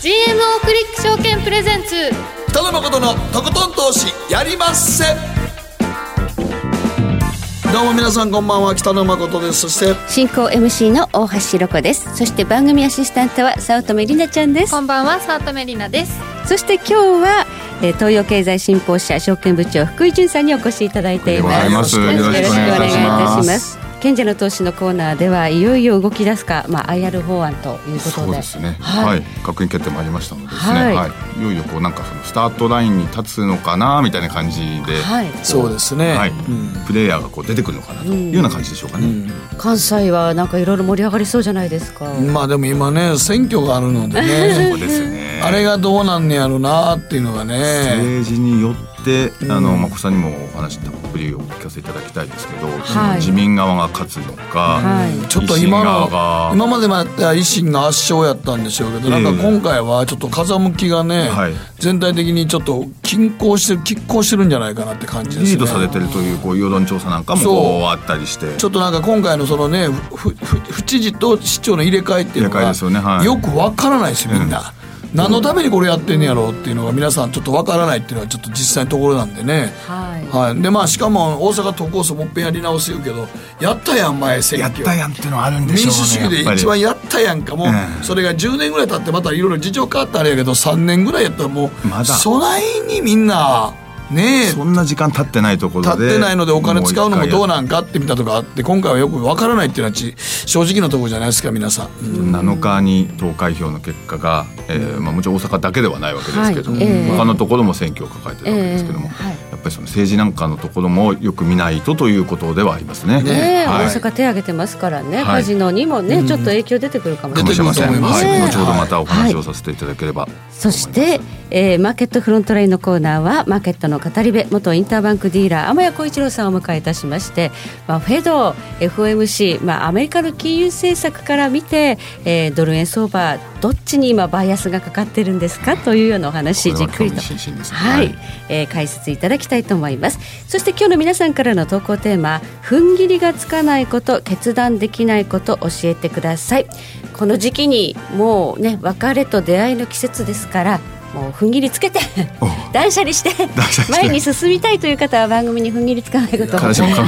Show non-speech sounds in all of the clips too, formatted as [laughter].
GMO クリック証券プレゼンツ。北野誠のとことん投資やりまっせ。どうも皆さんこんばんは北野誠です。そして進行 MC の大橋ろ子です。そして番組アシスタントは早乙女里奈ちゃんです。こんばんは早乙女里奈です。そして今日はえー東洋経済新報社証券部長福井潤さんにお越しいただいています。よろしくお願いします。よろしくお願いいたします賢者の投資のコーナーではいよいよ動き出すか、まあ、IR 法案ということで。そうですね。はい。はい、閣議決定もありましたのでですね。はい。はい、い、よいよこうなんかそのスタートラインに立つのかなみたいな感じで、はい、そうですね、はい、うん。プレイヤーがこう出てくるのかなと。いうような感じでしょうかね。関西はなんかいろいろ盛り上がりそうじゃないですか、まあでも今ね選挙があるので [laughs] そねうですね。あれがどうなんねやろなっていうのがね。政治によって、あのまこさんにもお話たっぷりお聞かせいただきたいですけど、はい。自民側が勝つのか、はい。ちょっと今維新側のが。今までもやった維新が圧勝やったんでしょうけど、なんか今回はちょっと風向きがね、はい。全体的にちょっと均衡してる拮抗してるんじゃないかなって感じですね。リードされてるというこう世論調査なんかもあったりして、ちょっとなんか今回のそのねふふ府知事と市長の入れ替えっていうの入れ替えがですよねはいよくわからないですよみんな。何のためにこれやってんねやろうっていうのが皆さんちょっとわからないっていうのはちょっと実際のところなんでね。はい。はい、でまあしかも大阪都構想もっぺんやり直す言うけどやったやん前選やっ挙たやんっていうのはあるんでしょうね。民主主義で一番やったやんか。もう、うんそれが10年ぐらい経ってまたいろいろ事情変わったあれやけど3年ぐらいやったらもうまだ。備えにみんなねえ。そんな時間経ってないところで立ってないのでお金使うのもどうななんかって見たとかあって今回はよくわからないっていうのはち正直なところじゃないですか皆さん、うん7日に投開票の結果が、えーまあ、もちろん大阪だけではないわけですけども、はい。ええ。他のところも選挙を抱えてるわけですけども、ええ。はい。やっぱりその政治なんかのところもよく見ないとということではありますね。ねえ、はい。大阪手挙げてますからね、はい。カジノにもね、ちょっと影響出てくるかもしかれない。もしれません。ますはい、ね後ほどまたお話をさせていただければ。そして、えーマーケットフロントラインのコーナーはマーケットの語り部元インターバンクディーラー天谷浩一郎さんをお迎えいたしまして、まあ、フェド FOMC、まあ、アメリカの金融政策から見て、えードル円相場どっちに今バイアスがかかってるんですか？というようなお話じっくりと。ね。はい、はい。えー解説いただきたいと思います。そして今日の皆さんからの投稿テーマ踏ん切りがつかないこと決断できないこと教えてください。この時期にもうね別れと出会いの季節ですからもう踏ん切りつけて断捨離して前に進みたいという方は番組に踏ん切りつかないことを彼氏も彼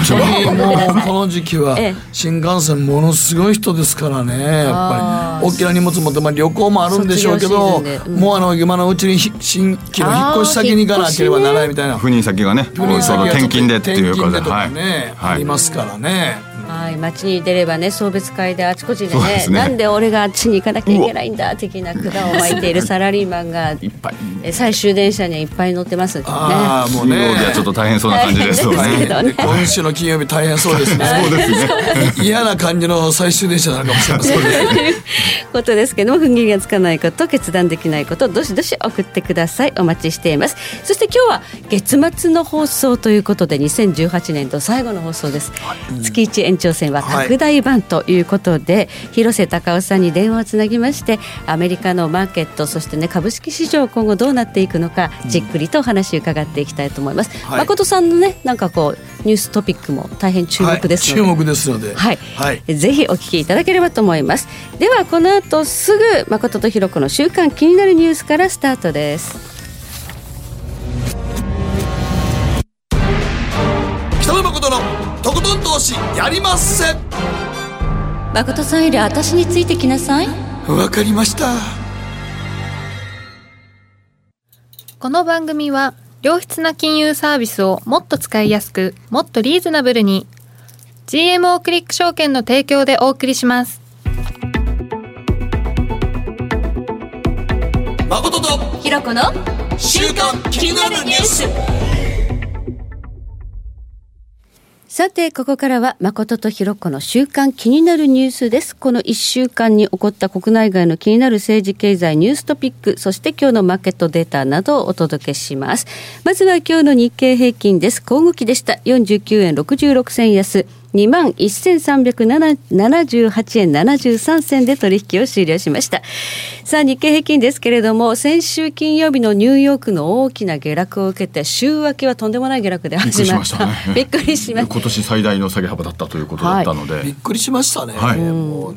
女もこの時期はええ新幹線ものすごい人ですからね。やっぱり大きな荷物持って、まあ、旅行もあるんでしょうけど、うん。もうあの今のうちにひ新規の引っ越し先に行かなければならないみたいな。赴任先がね、転勤でっていうか転勤でとかはい。ね、はい。ありますからね。はい、街に出ればね送別会であちこちでねそうですね。なんで俺があっちに行かなきゃいけないんだ的な管を巻いているサラリーマンがいっぱい。え最終電車にはいっぱい乗ってます。ね。ああもうね。金曜日はちょっと大変そうな感じです。よね。ね。今週の金曜日大変そうですね。嫌な感じの最終電車なのかもしれません。ことですけども踏ん切りがつかないこと決断できないことどしどし送ってください。お待ちしています。そして今日は月末の放送ということで2018年度最後の放送です、月一延長戦は拡大版ということで、広瀬隆夫さんに電話をつなぎましてアメリカのマーケットそしてね株式市場今後どうなっていくのかじっくりとお話を伺っていきたいと思います、はい。誠さんのねなんかこうニューストピックも大変注目ですので、はい、注目ですので。はい、はい。ぜひお聞きいただければと思います。ではこの後すぐ誠とひろ子の週刊気になるニュースからスタートです野誠のとことん投資やりまっせ。誠さんより私についてきなさいわかりました。この番組は良質な金融サービスをもっと使いやすくもっとリーズナブルに GMO クリック証券の提供でお送りします誠とひろ子の週刊気になるニュース。さてここからは誠とひろ子の週間気になるニュースです。この1週間に起こった国内外の気になる政治経済ニューストピックそして今日のマーケットデータなどをお届けします。まずは今日の日経平均です。小動きでした。49円66銭安。2万1378円73銭で取引を終了しました。さあ日経平均ですけれども先週金曜日のニューヨークの大きな下落を受けて週明けはとんでもない下落で始まった。びっくりしました、[laughs] 今年最大の下げ幅だったということだったので、はい、びっくりしましたね、はい、もう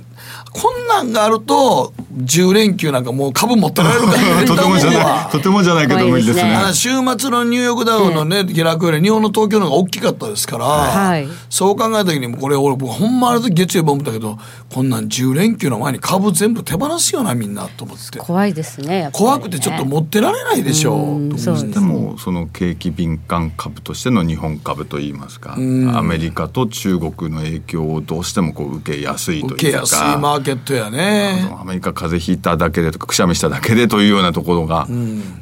こんなんがあると10連休なんかもう株持ってられるから [laughs] とてもじゃないとてもじゃないけど無理ですね。週末のニューヨークダウのね、下落より日本の東京の方が大きかったですから、はい、そう考えた時にこれ俺僕ほんまある時月曜日思ったけどこんなん10連休の前に株全部手放すよなみんなと思って。怖いですねね怖くてちょっと持ってられないでしょう。そうでもその景気敏感株としての日本株といいますかアメリカと中国の影響をどうしても。こう受けやすいというか受けやすいマーケットやね。アメリカ風邪ひいただけでとかくしゃみしただけでというようなところが、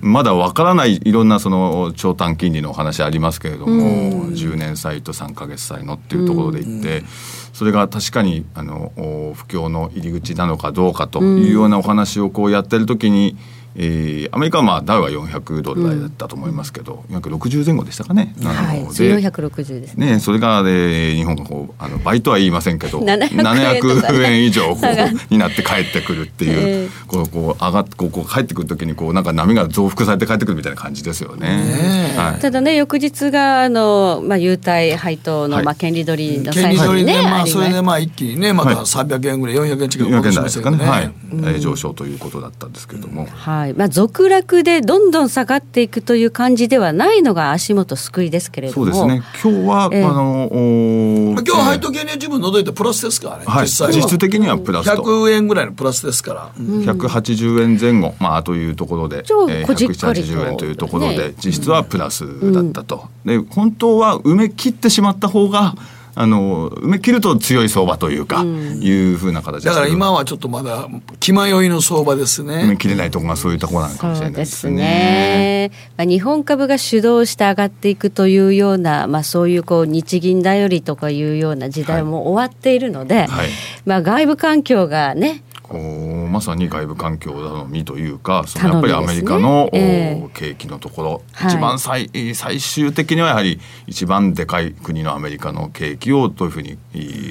まだわからないいろんなその長短金利のお話ありますけれども、10年債と3か月債のっていうところでいって、それが確かにあの不況の入り口なのかどうかというようなお話をこうやってる時に、えー、アメリカはまあダウは400ドル台だったと思いますけど、うん、460前後でしたかね。はい、460ですね。ねそれが、え日本がこうあの倍とは言いませんけど [laughs] 700円以上こうになって帰ってくるっていう、え [laughs] ー、こうこう上がってこうこう帰ってくる時にこうなんか波が増幅されて帰ってくるみたいな感じですよね。はい、ただね翌日があのまあ優待配当の、まあ権利取りの最初にね、まあそれでまあ一気にねまた300円ぐらい400円近く戻しましたね。はい、えー、上昇ということだったんですけども。はい。はい。まあ、続落でどんどん下がっていくという感じではないのが足元救いですけれども。そうですね。今日は、えー、あの今日は配当金利自分除いてプラスですからね、はい、実質的にはプラスと。100円ぐらいのプラスですから、うん、180円前後、まあ、というところで、えー、180円というところで、ね、実質はプラスだったと、うん、で本当は埋め切ってしまった方があの埋め切ると強い相場というか、うん、いうふうな形だから今はちょっとまだ気迷いの相場ですね。埋め切れないところがそういうところなのかもしれないですね。ね。まあ、日本株が主導して上がっていくというような、まあ、そういうこう日銀頼りとかいうような時代も終わっているので、はいはい、まあ、外部環境がねこうまさに外部環境頼みというかそのやっぱりアメリカの、ねえ。ー、景気のところ、はい、一番最最終的にはやはり一番でかい国のアメリカの景気をどういうふうに、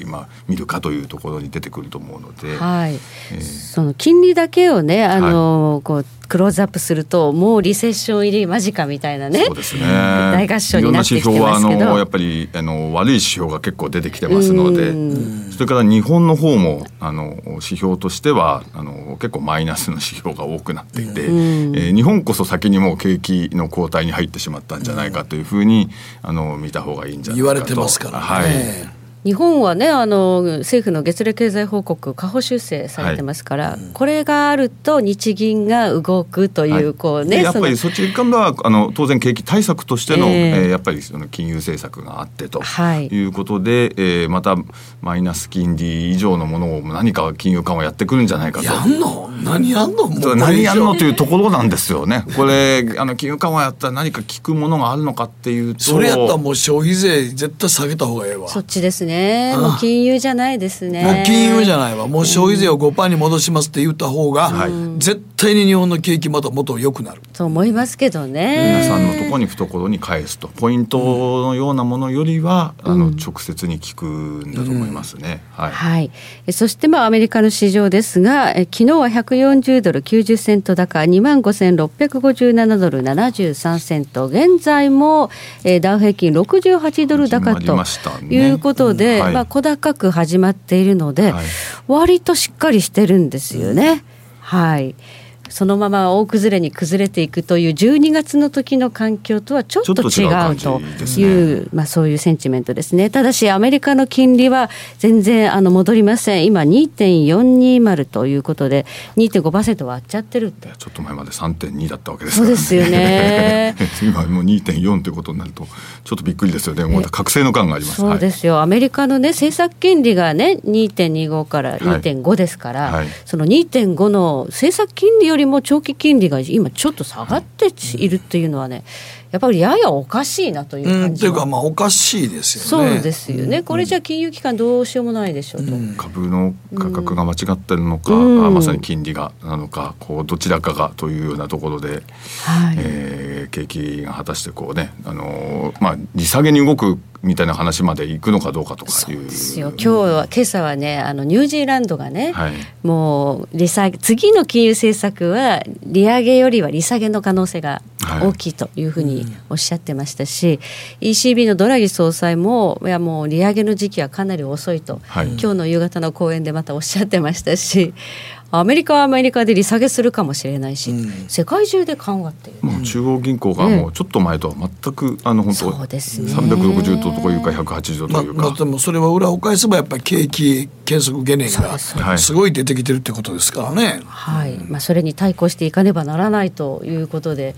まあ、見るかというところに出てくると思うので、はい。えー、その金利だけをねあの、はい、こうクローズアップするともうリセッション入り間近みたいなねそうですね。大合唱になってきてますけど。いろんな指標はあのやっぱりあの悪い指標が結構出てきてますので。それから日本の方もあの指標としてはあの結構マイナスの指標が多くなっていて、えー、日本こそ先にもう景気の後退に入ってしまったんじゃないかというふうにあの見た方がいいんじゃないかと。言われてますからね。はい日本はねあの政府の月例経済報告下方修正されてますから、はい、これがあると日銀が動くという、はい、こうねやっぱりそっち側はあの当然景気対策としての、えー、えー、やっぱりその金融政策があってとい。うことで、はい、えー、またマイナス金利以上のものを何か金融緩和やってくるんじゃないかと。やんの？何やんの？何やんのというところなんですよね。これあの金融緩和やったら何か効くものがあるのかっていうと。それやったらもう消費税絶対下げた方がええわ。そっちですねね。もう金融じゃないですね。もう金融じゃないわ。もう消費税を5%に戻しますって言った方が、絶対に日本の景気またもっと良くなる。と思いますけどね。皆さんのところに懐に返すとポイントのようなものよりは、うん、あの直接に効くんだと思いますね、うん、はい、はい、そしてまあアメリカの市場ですがえ昨日は140ドル90セント高2万5657ドル73セント。現在もえダウ平均68ドル高ということで、で、はい、まあ、小高く始まっているので、はい、割としっかりしてるんですよね。はいそのまま大崩れに崩れていくという12月の時の環境とはちょっと違うという、ね、まあ、そういうセンチメントですね。ただし、アメリカの金利は全然あの戻りません。今、2.420ということで、2.5%割っちゃってるって。ちょっと前まで3.2だったわけですから、ね、そうですよね。[laughs] 今、もう2.4ということになると、ちょっとびっくりですよね。もう覚醒の感があります。そうですよ。アメリカのね、政策金利がね、2.25から2.5ですから、はいはい、その2.5の政策金利よりりも長期金利が今ちょっと下がっているっていうのはねやっぱりややおかしいなという感じ、というかまあおかしいですよねそうですよね、これじゃ金融機関どうしようもないでしょうと、株の価格が間違ってるのか、うん、まさに金利がなのかこうどちらかがというようなところで、はいえー、景気が果たしてこうね、あの、まあ、利下げに動くみたいな話まで行くのかどうかとかいう。ですよ。今日は今朝はねあのニュージーランドがね、はい、もう利下げ次の金融政策は利上げよりは利下げの可能性が大きいというふうにおっしゃってましたし、はい、ECB のドラギ総裁もいやもう利上げの時期はかなり遅いと、はい、今日の夕方の講演でまたおっしゃってましたしアメリカはアメリカで利下げするかもしれないし、うん、世界中で緩和っていう、ね、もう中央銀行がもうちょっと前とは全く、あの本当そうですね。360度とかいうか180度というか、ままあ、でもそれは裏を返せばやっぱり景気減速懸念がす。ごい出てきてるってことですからね。はい、まあ、それに対抗していかねばならないということで。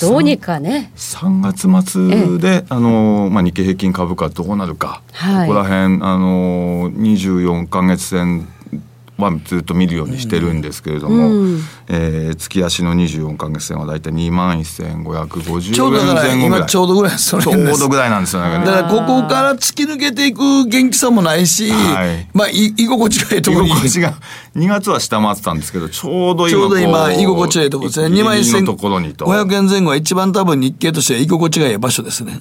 どうにかね。3月末で、あのまあ、日経平均株価どうなるか、はい、ここら辺あの24か月線はずっと見るようにしてるんですけれども、うん、えー、月足の24か月線は大体2万1550円前後ぐらい。ちょうどぐらいちょうどぐらいなんですよね。だからここから突き抜けていく元気さもないし、はい、まあ居心地がいいところに。居心地が2月は下回ってたんですけどちょうど今ちょうど今居心地がいいところですね。2万1500円前後は一番多分日経としては居心地がいい場所ですね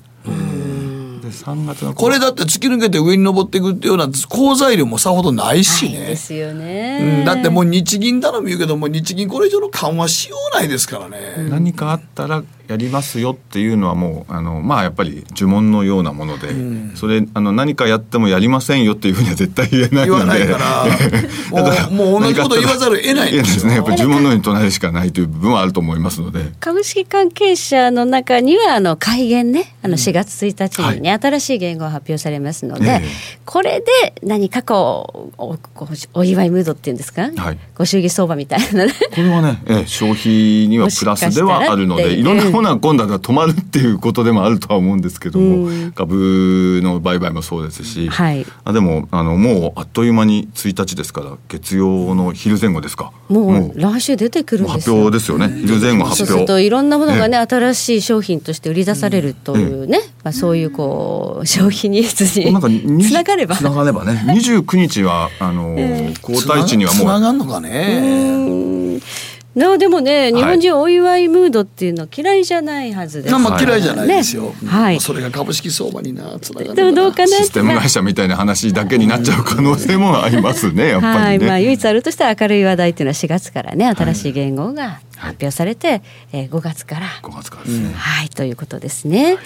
3月のこれだって突き抜けて上に登っていくっていうような好材料もさほどないしね。ですよね、うん、だってもう日銀頼み言うけども日銀これ以上の緩和しようないですからね。何かあったらやりますよっていうのはもうあのまあやっぱり呪文のようなもので、うん、それあの何かやってもやりませんよっていうふうには絶対言えないので。言わないから [laughs] もう [laughs] もう同じこと言わざるを得ないんですね。やっぱり呪文のように唱えるしかないという部分はあると思いますので。株式関係者の中にはあの改元ねあの4月1日にね、うん、新しい言語が発表されますので、はい、これで何かこうおお祝いムードっていうんですか、はい、ご祝儀相場みたいなこれはね、ええ、消費にはプラスではあるのでいろんなものは今度は止まるっていうことでもあるとは思うんですけども、うん、株の売買もそうですし、はい、あでもあのもうあっという間に1日ですから月曜の昼前後ですか。もう来週出てくるんですよ。発表ですよね。昼前後発表。そうするといろんなものがね、新しい商品として売り出されるというね、まあ、そういうこう消費ニーズにつながれば。つながればね。[laughs] 29日はあの、皇太子にはもう。つながるのかねなでもね、日本人お祝いムードっていうのは嫌いじゃないはずです、まあ嫌いじゃないですよ。はい。それが株式相場になつながる。でもどうかな。システム会社みたいな話だけになっちゃう可能性もありますね。やっぱり、ね、はい。まあ唯一あるとしたら明るい話題っていうのは4月からね新しい言語が発表されて、はい、えー、5月から。5月からですね、はいということですね、はい、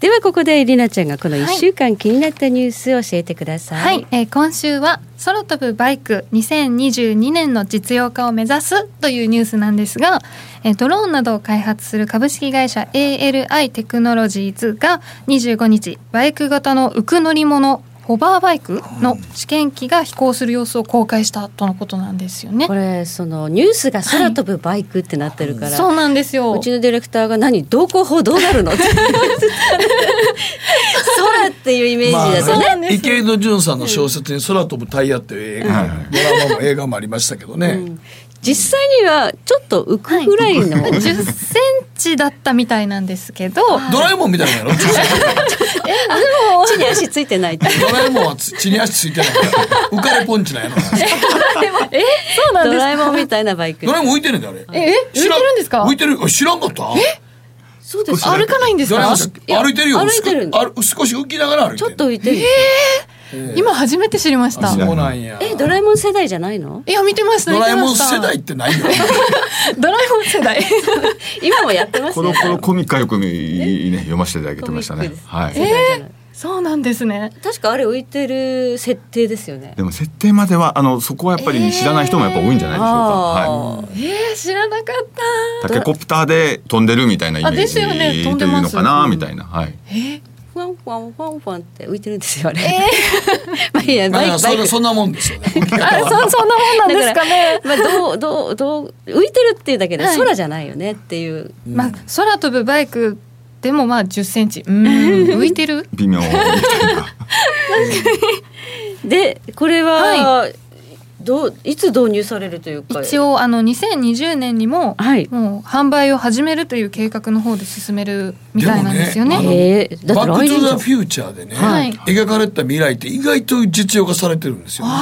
ではここでりなちゃんがこの1週間気になったニュースを教えてください、はい、えー、今週は空飛ぶバイク2022年の実用化を目指すというニュースなんですが、えー、ドローンなどを開発する株式会社 ALI テクノロジーズが25日バイク型の浮く乗り物ホバーバイクの試験機が飛行する様子を公開したとのことなんですよね。これそのニュースが空飛ぶバイクってなってるから、はい、そうなんですよ。うちのディレクターが何同行法どうなるの？って空っていうイメージだとね。まあ、池井戸潤さんの小説に空飛ぶタイヤっていう映画、ドラマも映画もありましたけどね。うん実際にはちょっと浮くぐらいの、はい、10センチだったみたいなんですけど。ドラえもんみたいなの？[laughs] 地に足ついてないドラえもんは地に足ついてない浮かれポンチなんやろ。えそうなんドラえもんみたいなバイク。ドラえもん浮いてるんだあれ。え浮いてるんですか？浮いてる。知らんかった？え？そうです歩かないんですか？歩いてるよ。歩いてる少し浮きながら歩いてるちょっと浮いてるえー今初めて知りました。そうなんや。え、ドラえもん世代じゃないの？いや見てました。ドラえもん世代ってないよ。ドラえもん世代。[laughs] 今もやってますコロコロコミカよくね読ませていただいてましたね。はい。えーそうなんですね。確かあれ浮いてる設定ですよね。でも設定まではあのそこはやっぱり知らない人もやっぱ多いんじゃないでしょうか。はい。えー、知らなかった。タケコプターで飛んでるみたいなイメージというのかなみたいな。はい。えーファンファンファンファンって浮いてるんですよあれ。えー、[laughs] まあいやバイクそそんなもんですよね。あそそんなもんなんですかね。まあどうどうどう浮いてるっていうだけで空じゃないよねっていう。はい、まあ空飛ぶバイクでもまあ10センチうん浮いてる？微妙。[laughs] でこれは、はいどういつ導入されるというか。一応あの2020年にも、はい、もう販売を始めるという計画の方で進めるみたいなんですよね。ねバック・トゥ・ザ・フューチャーでね、はい、描かれた未来って意外と実用化されてるんですよ、ね。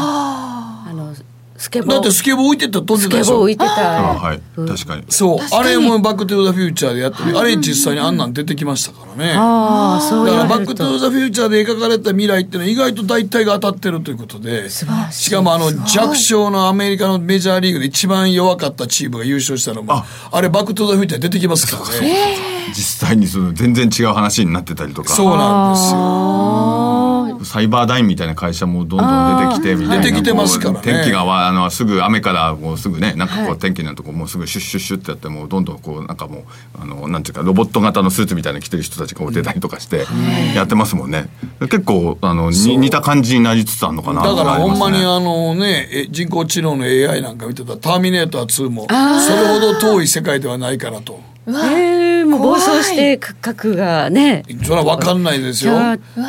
スケボー。だってスケボー置いてたら飛んでたでしょ？置いてたはい。確かに。そう。あれもバック・トゥ・ザ・フューチャーでやってあれ実際にあんなん出てきましたからね。ああそうだからバック・トゥ・ザ・フューチャーで描かれた未来っていうのは意外と大体が当たってるということでしかもあの弱小のアメリカのメジャーリーグで一番弱かったチームが優勝したのもあ。れバック・トゥ・ザ・フューチャー出てきますからね。実際にその全然違う話になってたりとか。そうなんですよサイバーダインみたいな会社もどんどん出てきてみたいな。出てきてますから、ね、天気があのすぐ雨からもうすぐねなんかこう天気のとこもうすぐシュッシュッシュッってやってもうどんどんこうなんかもうあのなんていうかロボット型のスーツみたいな着てる人たちが出たりとかしてやってますもんね。結構あの似た感じになりつつあるのかなだからほんまにあのね人工知能の AI なんか見てたら「ターミネーター2」もそれほど遠い世界ではないからと。えー、もう暴走して核がね。それは分かんないですよ。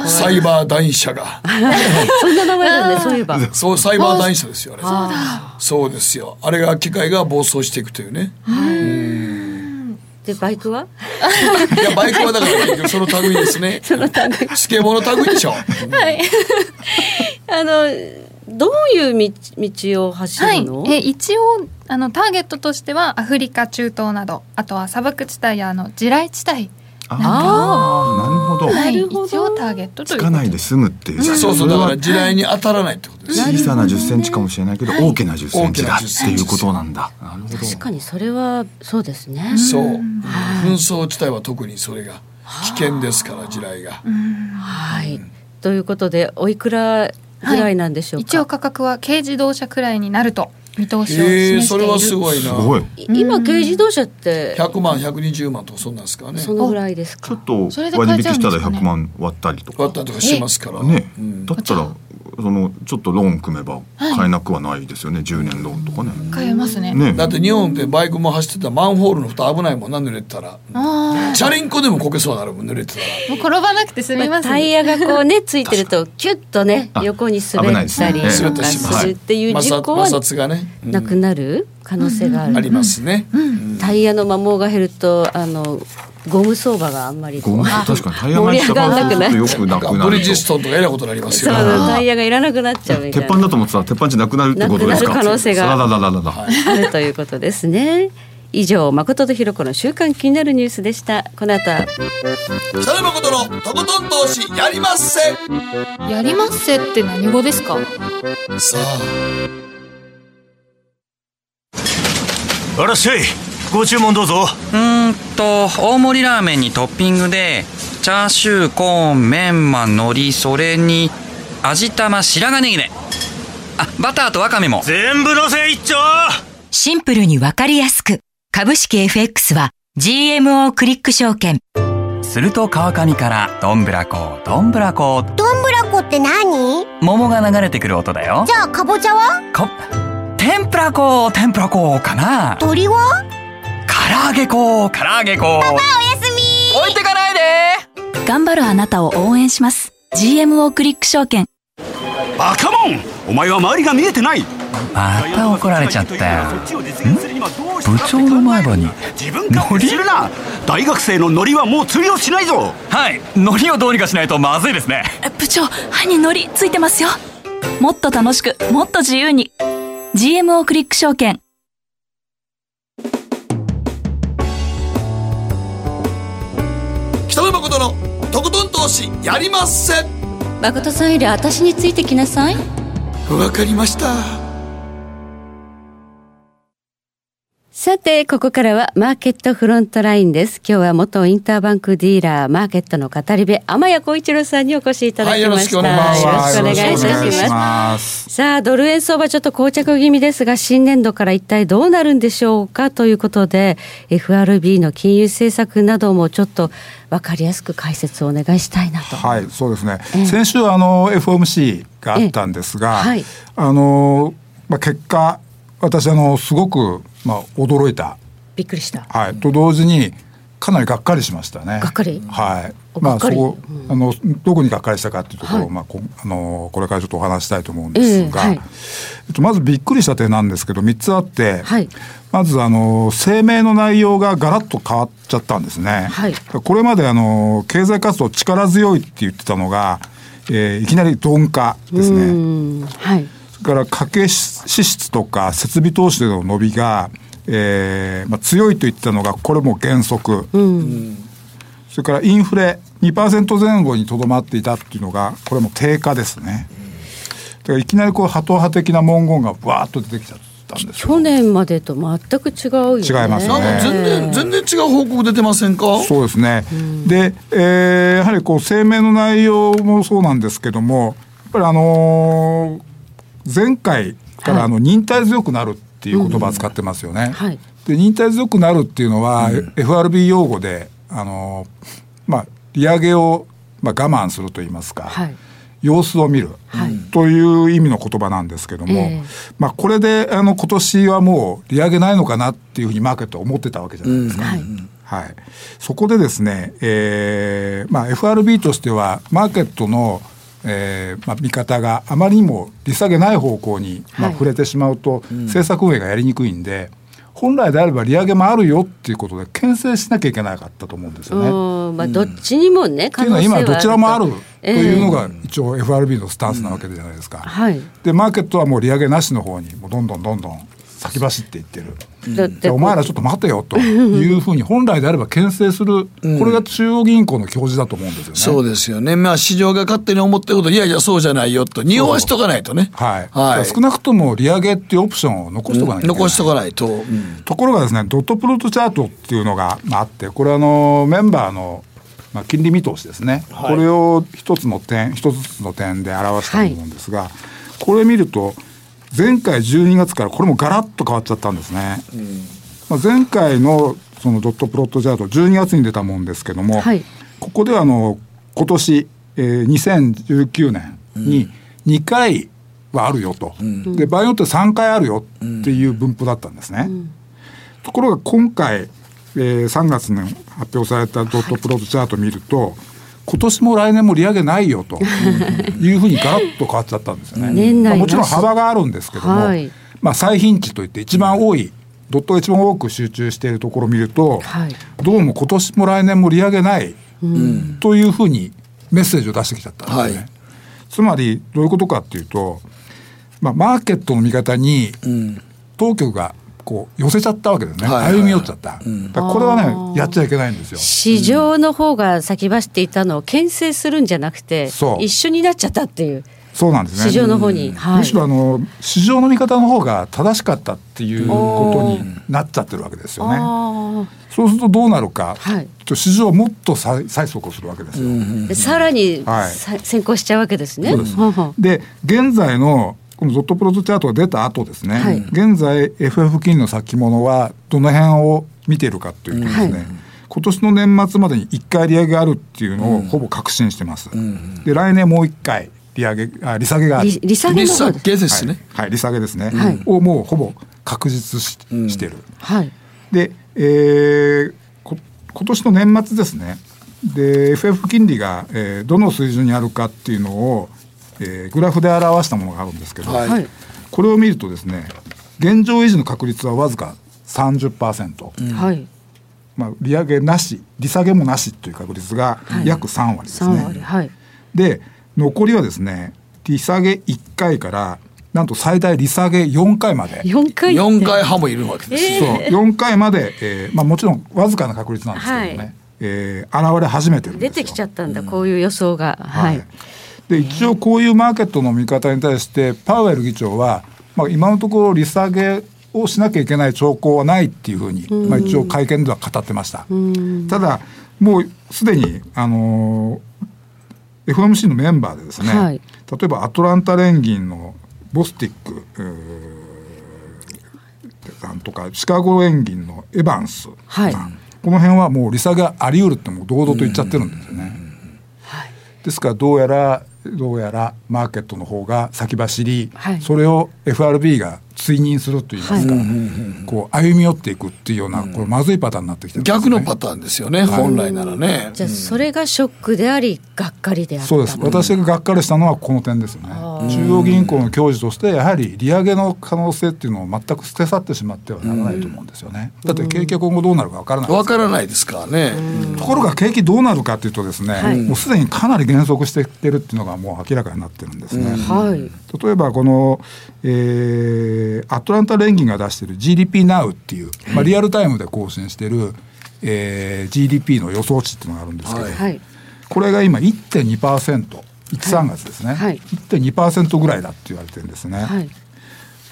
サイバー男社が。[laughs] そんな名前なんでそういえば。そうサイバー男社ですよあれ。そうですよ。あれが機械が暴走していくというね。でバイクは？いやバイクはだからその類ですね。[laughs] その類スケボーの類でしょ。はい。あのどういう道道を走るの、はい、え一応あのターゲットとしてはアフリカ中東などあとは砂漠地帯やあの地雷地帯。ああなるほど、はい、一応ターゲットとつかないで。済むっていう、そうそうだから地雷に当たらないってことです小さな10センチかもしれないけど、大きな10センチだっていうことなんだ。なるほど。確かにそれはそうですね。そう。紛争地帯は特にそれが危険ですから地雷が。はい。ということでおいくらぐらいなんでしょうか、はい、一応価格は軽自動車くらいになると見通しを示している、えー、それはすごいな。今軽自動車って100万120万とかそんなんですかね。そのぐらいですか？ちょっと割引したら100万割ったりとか。割ったりとかしますからね、うん、だったらそのちょっとローン組めば買えなくはないですよね、はい、10年ローンとかね。買えますね。ね。だって日本でバイクも走ってたマンホールの蓋危ないもんな濡れてたら。チャリンコでもこけそうなるもん濡れてたら。もう転ばなくて済みます、ね、タイヤがこうねついてるとキュッとね横に滑ったりするっていう事故はなくなる可能性がある、ありますね、タイヤの摩耗が減るとあのゴム相場があんまりゴム確かにタイヤが上がなくなよくなくなるブリヂストンとかえらいことになりますよ、タイヤがいらなくなっちゃうみたいな。鉄板だと思ってたら鉄板じゃなくなるってことですか。可能性があるということですね。以上誠とひろ子の週刊気になるニュースでした。この後は。北野誠のとことん投資やりまっせ。やりまっせって何語ですか？さあ。らっしゃいご注文どうぞ。うんと大盛りラーメンにトッピングでチャーシューコーンメンマ海苔それに味玉白髪ネギねあバターとワカメも。全部のせ一丁。シンプルにわかりやすく。株式 FX は GMO クリック証券。すると川上からどんぶらこどんぶらこ。どんぶらこって何？桃が流れてくる音だよ。じゃあかぼちゃは？か天ぷら粉天ぷら粉かな。鳥は？唐揚げ粉唐揚げ粉パパおやすみ。置いてかないで。頑張るあなたを応援します。GMO クリック証券。バカモン。お前は周りが見えてない。また怒られちゃったよ。部長の前歯に自分勝手するな。大学生のノリはもう通用しないぞ。はい。ノリをどうにかしないとまずいですね。部長歯にノリついてますよ。もっと楽しくもっと自由に。GMO クリック証券野誠のとことん投資やりませ。ん誠さんより私についてきなさい。わかりましたさて、ここからはマーケットフロントラインです。今日は元インターバンクディーラー、マーケットの語り部、天谷光一郎さんにお越しいただきました。はい、よろしくお願いします。よろしくお願いします。さあ、ドル円相場ちょっと膠着気味ですが、新年度から一体どうなるんでしょうかということで、FRB の金融政策などもちょっと分かりやすく解説をお願いしたいなと。はい、そうですね。先週あの FOMC があったんですが、はい、あのまあ結果私あのすごくまあ、驚いた。びっくりした。はい。と同時に、かなりがっかりしましたね。がっかり。はい。まあそこ、うん、あのどこにがっかりしたかっていうところを、はい、まあこあのこれからちょっとお話したいと思うんですが、えーはい、えっとまずびっくりした点なんですけど3つあって、はい、まずあの声明の内容がガラッと変わっちゃったんですね。はい、これまであの経済活動力強いって言ってたのが、えー、いきなり鈍化ですね。はい。それから家計支出とか設備投資での伸びがえーまあ、強いと言ってたのがこれも減速、うん、それからインフレ2%前後にとどまっていたっていうのがこれも低下ですね。だからいきなりこうハト派的な文言がわーっと出てきちゃったんです去年までと全く違うよ、ね、違いますね。全然全然違う報告出てませんか？そうですね、うん、で、えー、やはりこう声明の内容もそうなんですけどもやっぱりあのー、前回からあの忍耐強くなるっていう言葉を使ってますよね。うん。はい、で忍耐強くなるっていうのは、うん、FRB 用語であの、まあ、利上げを、まあ、我慢すると言いますか、はい、様子を見る、はい、という意味の言葉なんですけども、えー、まあ、これであの今年はもう利上げないのかなっていうふうにマーケットは思ってたわけじゃないですか。うん、はい、そこでですね、えーまあ、FRB としてはマーケットのえーまあ、見方があまりにも利下げない方向に、まあ、触れてしまうと、はい、政策運営がやりにくいんで、本来であれば利上げもあるよっていうことで牽制しなきゃいけなかったと思うんですよね。まあ、どっちにもね、うん、っていうのは今どちらもあるというのが一応 FRB のスタンスなわけじゃないですか。うん。はい、でマーケットはもう利上げなしの方にもうどんどんどんどん先走っていってる。うん、お前らちょっと待てよと [laughs] いうふうに本来であれば牽制する、うん、これが中央銀行の教示だと思うんですよね。そうですよね。まあ市場が勝手に思ってることいやいやそうじゃないよと匂わしとかないとね。はい。はい、少なくとも利上げっていうオプションを残しとかないと、うん、残しとかないと。ところがですねドットプロットチャートっていうのがあってこれあのメンバーのまあ、金利見通しですね、はい、これを一つの点一つずつの点で表したと思うんですが、はい、これ見ると前回12月からこれもガラッと変わっちゃったんですね。うん、まあ、前回のそのドットプロットチャート12月に出たもんですけども、はい、ここではあの今年、えー、2019年に2回はあるよと、うん、で場合によって3回あるよっていう分布だったんですね。うん、ところが今回、えー、3月に発表されたドットプロットチャートを見ると、はい今年も来年も利上げないよと。[laughs] いうふうにガラッと変わっちゃったんですよね。まあ、もちろん幅があるんですけども、はい、まあ、最頻値といって一番多いドットが一番多く集中しているところを見ると、はい、どうも今年も来年も利上げない、うん、というふうにメッセージを出してきちゃったんですね。はい、つまりどういうことかっていうと、まあ、マーケットの見方に当局がこう寄せちゃったわけですね、はい、歩み寄っちゃった、うん、これはねやっちゃいけないんですよ。市場の方が先走っていたのを牽制するんじゃなくて、う。ん、一緒になっちゃったっていう。そうなんですね。市場の方に、はい、むしろあの市場の見方の方が正しかったっていうことになっちゃってるわけですよね。そうするとどうなるか、はい、市場はもっと催促をするわけですよ。うん、さらに、はい、先行しちゃうわけですね。で現在のこのゾットプロトチャートが出た後ですね、はい、現在 FF 金の先物はどの辺を見ているかというとですね、はい、今年の年末までに1回利上げがあるっていうのをほぼ確信してます。うん、で来年もう1回利上げあ利下げがある。利下げです。ね、はい、はい、利下げですね、はい、をもうほぼ確実し,、してる。はい、で、えー、こ今年の年末ですね。で FF 金利が、えー、どの水準にあるかっていうのをえー、グラフで表したものがあるんですけど、はい、これを見るとですね現状維持の確率はわずか30%、うん、はい。まあ、利上げなし利下げもなしという確率が約3割ですね。はいはい、で残りはですね利下げ1回からなんと最大利下げ4回まで。4回 ,4 回派もいるわけです、えー、そう。4回まで、えーまあ、もちろんわずかな確率なんですけどね、はい、えー、現れ始めてる出てきちゃったんだ、うん、こういう予想が。はい、はいで一応こういうマーケットの見方に対してパウエル議長は、まあ、今のところ利下げをしなきゃいけない兆候はないっていうふうに、まあ、一応会見では語ってました。ただもうすでにあのー、FOMC のメンバーでですね、はい、例えばアトランタ連銀のボスティックさんとかシカゴ連銀のエバンスさん、はい、この辺はもう利下げあり得るってもう堂々と言っちゃってるんですよね。ですからどうやらどうやらマーケットの方が先走り、はい、それを FRB が追認するといいますか、はい、こう歩み寄っていくっていうような、これまずいパターンになってきて、ね、逆のパターンですよね、本来ならね。じゃあそれがショックでありがっかりであった。そうです。私ががっかりしたのはこの点ですよね。中央銀行の教授としてやはり利上げの可能性っていうのを全く捨て去ってしまってはならないと思うんですよね。だって景気は今後どうなるかわからないわからないですからね。ところが景気どうなるかというとですね、はい、もうすでにかなり減速してきてるっていうのがもう明らかになってるんですね。はい、例えばこの、えー、アトランタ連銀が出している GDP Now っていう、まあ、リアルタイムで更新している、えー、GDP の予想値っていうのがあるんですけど、はい、これが今1.2%。13月ですね、はい、1.2%ぐらいだって言われてるんですね。はい。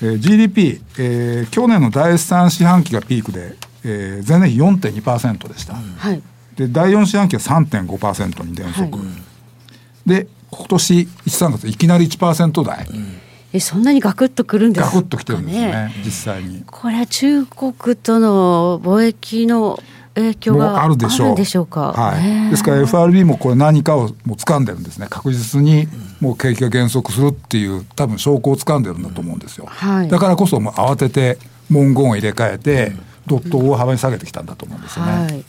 えー、GDP、えー、去年の第3四半期がピークで、えー、前年比4.2%でした、はい、で第4四半期は3.5%に減速、はい、で今年1、3月いきなり1%台、うん、えそんなにガクッとくるんですか、ね、ガクッときてるんですね実際に。これは中国との貿易の影響があるでしょう。でしょうか、はい、ですから FRB もこれ何かをもう掴んでるんですね。確実にもう景気が減速するっていう多分証拠を掴んでるんだと思うんですよ、はい、だからこそもう慌てて文言を入れ替えて、ドットを大幅に下げてきたんだと思うんですよね。はい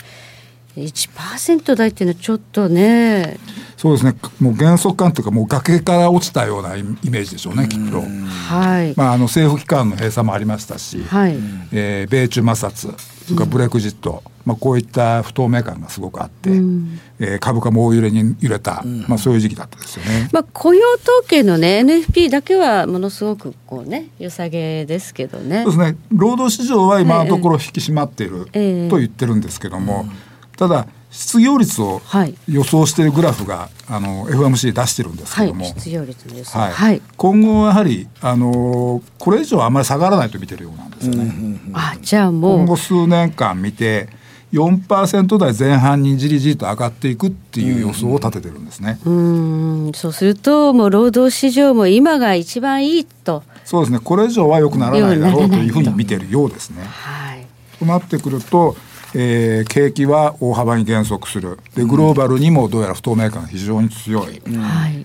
1%台っていうのはちょっとね。そうですね。もう減速感というかもう崖から落ちたようなイメージでしょうねきっと、はい。まあ、あの政府機関の閉鎖もありましたし、はい。えー、米中摩擦それからブレクジット、うん、まあ、こういった不透明感がすごくあって、うん、えー、株価も大揺れに揺れた、うん、まあ、そういう時期だったですよね、まあ、雇用統計の、ね、NFP だけはものすごくこう、ね、良さげですけどね。そうですね。労働市場は今のところ引き締まっていると言ってるんですけども、えーただ失業率を予想しているグラフが、あの FMC 出してるんですけども、はい、失業率です、はい、はい、今後はやはりあのこれ以上あんまり下がらないと見てるようなんですよね。うんうんうん、あじゃあもう今後数年間見て4%台前半にじりじりと上がっていくっていう予想を立ててるんですね。うん、そうするともう労働市場も今が一番いいと。そうですね。これ以上は良くならないだろうというふうに見てるようですね。はい。となってくると。えー、景気は大幅に減速する。でグローバルにもどうやら不透明感が非常に強い、うん、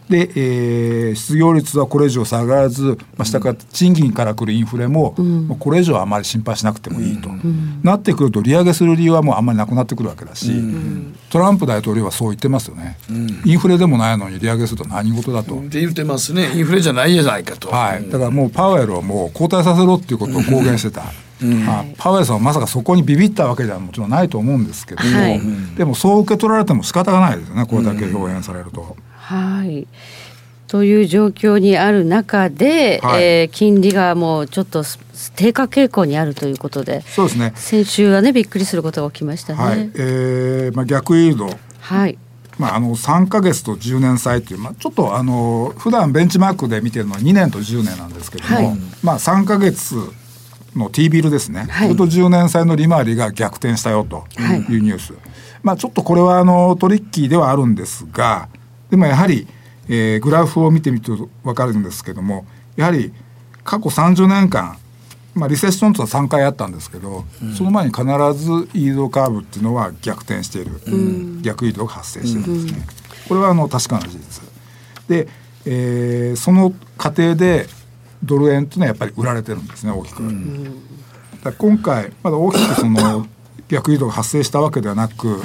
で、えー、失業率はこれ以上下がらず、まあ、下から賃金からくるインフレも、うん、これ以上はあまり心配しなくてもいいと、うん、なってくると利上げする理由はもうあんまりなくなってくるわけだし、トランプ大統領はそう言ってますよね、インフレでもないのに利上げすると何事だと。って言ってますね。インフレじゃないじゃないかと。はい、だからもうパウエルはもう交代させろっていうことを公言してた。まあ、パウエルさんはまさかそこにビビったわけではもちろんないと思うんですけども、はい、でもそう受け取られても仕方がないですよねこれだけ表現されると。はい。という状況にある中で、はい、えー、金利がもうちょっと低下傾向にあるということでそうですね。先週はねびっくりすることが起きましたね。はい、えーまあ、逆イールド、はい。まあ、あの3か月と10年債という、まあ、ちょっとあの普段ベンチマークで見てるのは2年と10年なんですけども、はい、まあ、3か月の T ビルですね、はい、それと10年債の利回りが逆転したよというニュース、はい、まあ、ちょっとこれはあのトリッキーではあるんですがでもやはり、えー、グラフを見てみると分かるんですけどもやはり過去30年間まあ、リセッションというのは3回あったんですけど、うん、その前に必ずイールドカーブっていうのは逆転している、うん、逆イールドが発生してるんですね。うん、これはあの確かな事実。で、えー、その過程でドル円というのはやっぱり売られてるんですね大きく。だ今回まだ大きくその [laughs] 逆移動が発生したわけではなく、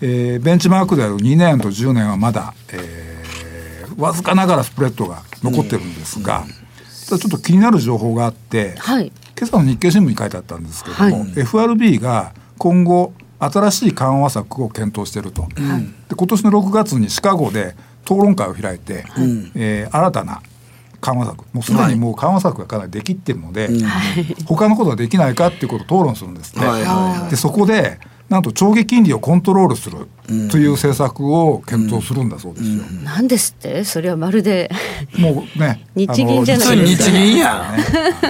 えー、ベンチマークである2年と10年はまだ、えー、わずかながらスプレッドが残ってるんですが、ただちょっと気になる情報があって、はい、今朝の日経新聞に書いてあったんですけども、はい、FRB が今後新しい緩和策を検討していると、はい、で今年の6月にシカゴで討論会を開いて、はい、えー、新たな緩和策。もうすでにもう緩和策がかなりできってるので、はい、他のことができないかっていうことを討論するんですね。はいはいはい、でそこでなんと長期金利をコントロールするという政策を検討するんだそうですよ。な、んですって？それはまるで。もうね [laughs] 日銀じゃないですか。日銀や、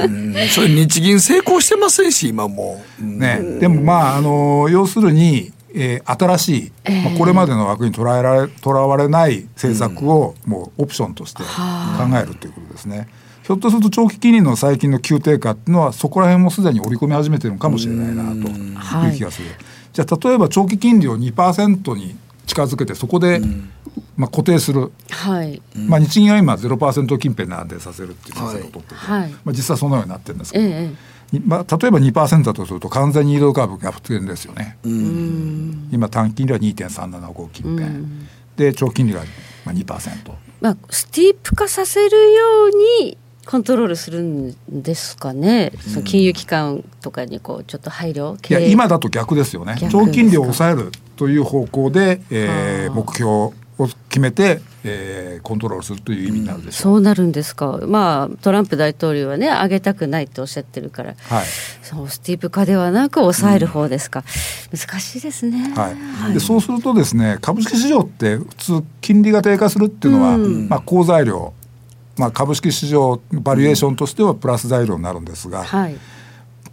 ね、それ日銀成功してませんし今も。ね。でもまああの要するにえー、新しい、えー、まあ、これまでの枠にとらえられとらわれない政策をもうオプションとして考えるということですね。ひょっとすると長期金利の最近の急低下っていうのはそこら辺もすでに織り込み始めてるのかもしれないなという気がする。じゃあ例えば長期金利を2%に近近づけてそこで、まあ、固定する、はい。まあ、日銀は今0%近辺で安定させるっていう政策を取ってて、はい。まあ、実際そのようになってるんですけど、ええまあ、例えば2%だとすると完全に移動カーブが普通ですよね、今短期金利は2.375近辺、で長期金利がまあ2%。まあ、スティープ化させるようにコントロールするんですかね、その金融機関とかにこうちょっと配慮いや今だと逆ですよね。長期金利を抑えるという方向で、えー目標を決めて、えーコントロールするという意味になるでしょう、そうなるんですか、まあ、トランプ大統領はね、上げたくないとおっしゃってるから、はい。そうスティープ化ではなく、抑える方ですか、難しいですね。はい。でそうするとですね株式市場って普通金利が低下するっていうのは、うん。まあ、好材料、まあ、株式市場バリエーションとしてはプラス材料になるんですが、はい、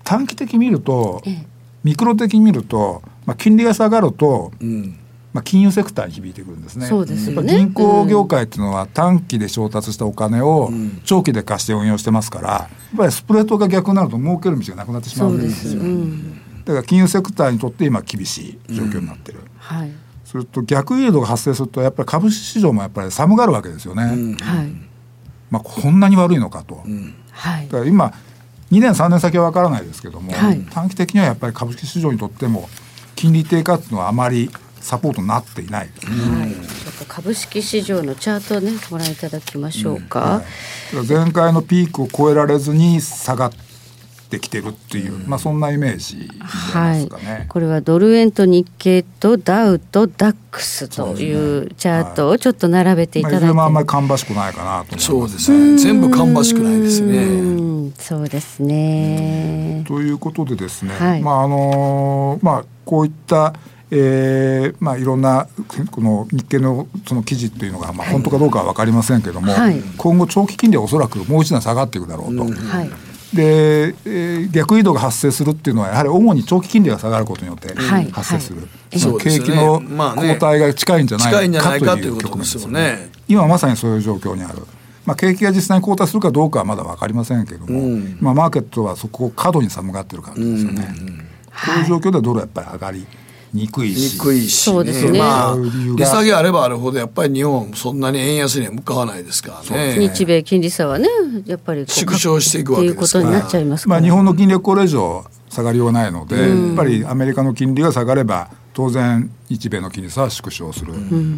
短期的に見るとええ。ミクロ的に見ると、まあ、金利が下がると、うんまあ、金融セクターに響いてくるんですね。そうですよね。やっぱ銀行業界っていうのは短期で調達したお金を長期で貸して運用してますから、やっぱりスプレッドが逆になると儲ける道がなくなってしまそううんですよ。うん。だから金融セクターにとって今厳しい状況になってる。はい。それと逆イールドが発生するとやっぱり株式市場もやっぱり寒がるわけですよね。はい。まあこんなに悪いのかと。はい。だから今2年3年先は分からないですけども、はい。短期的にはやっぱり株式市場にとっても金利低下っていうのはあまりサポートになっていないですね。はい、ちょっと株式市場のチャートをねご覧いただきましょうか、はいだから前回のピークを超えられずに下がってきてるっていう、まあそんなイメージではいすかね。、これはドル円と日経とダウとダックスというチャートをちょっと並べていまあ、ただいて、いずれもあんまり芳しくないかなと思います。そうですね。全部芳しくないですうね。んそうですね。ということでですね、はい。まああのまあこういったえーまあ、いろんなこの日経のその記事っていうのが、まあ、本当かどうかは分かりませんけども、はい。今後長期金利はおそらくもう一段下がっていくだろうと。はい。で、えー逆移動が発生するっていうのはやはり主に長期金利が下がることによってはい。発生する、はい。そのそうですね。景気のまあね。後退が近いんじゃないかかといといううことで局面ですすよよね。ね。今まさにそういう状況にある。まあ、景気が実際に後退するかどうかはまだ分かりませんけれども、まあ、マーケットはそこを過度に寒がってる感じですよね。こういう状況ではドルはやっぱり上がりにくいし、低いし、そうですね。まあ利下げあればあるほどやっぱり日本そんなに円安には向かわないですからね日米金利差はねやっぱり縮小していくわけですからっていうことになっちゃいますから、まあ、日本の金利はこれ以上下がりようがないので、やっぱりアメリカの金利が下がれば当然日米の金利差は縮小する、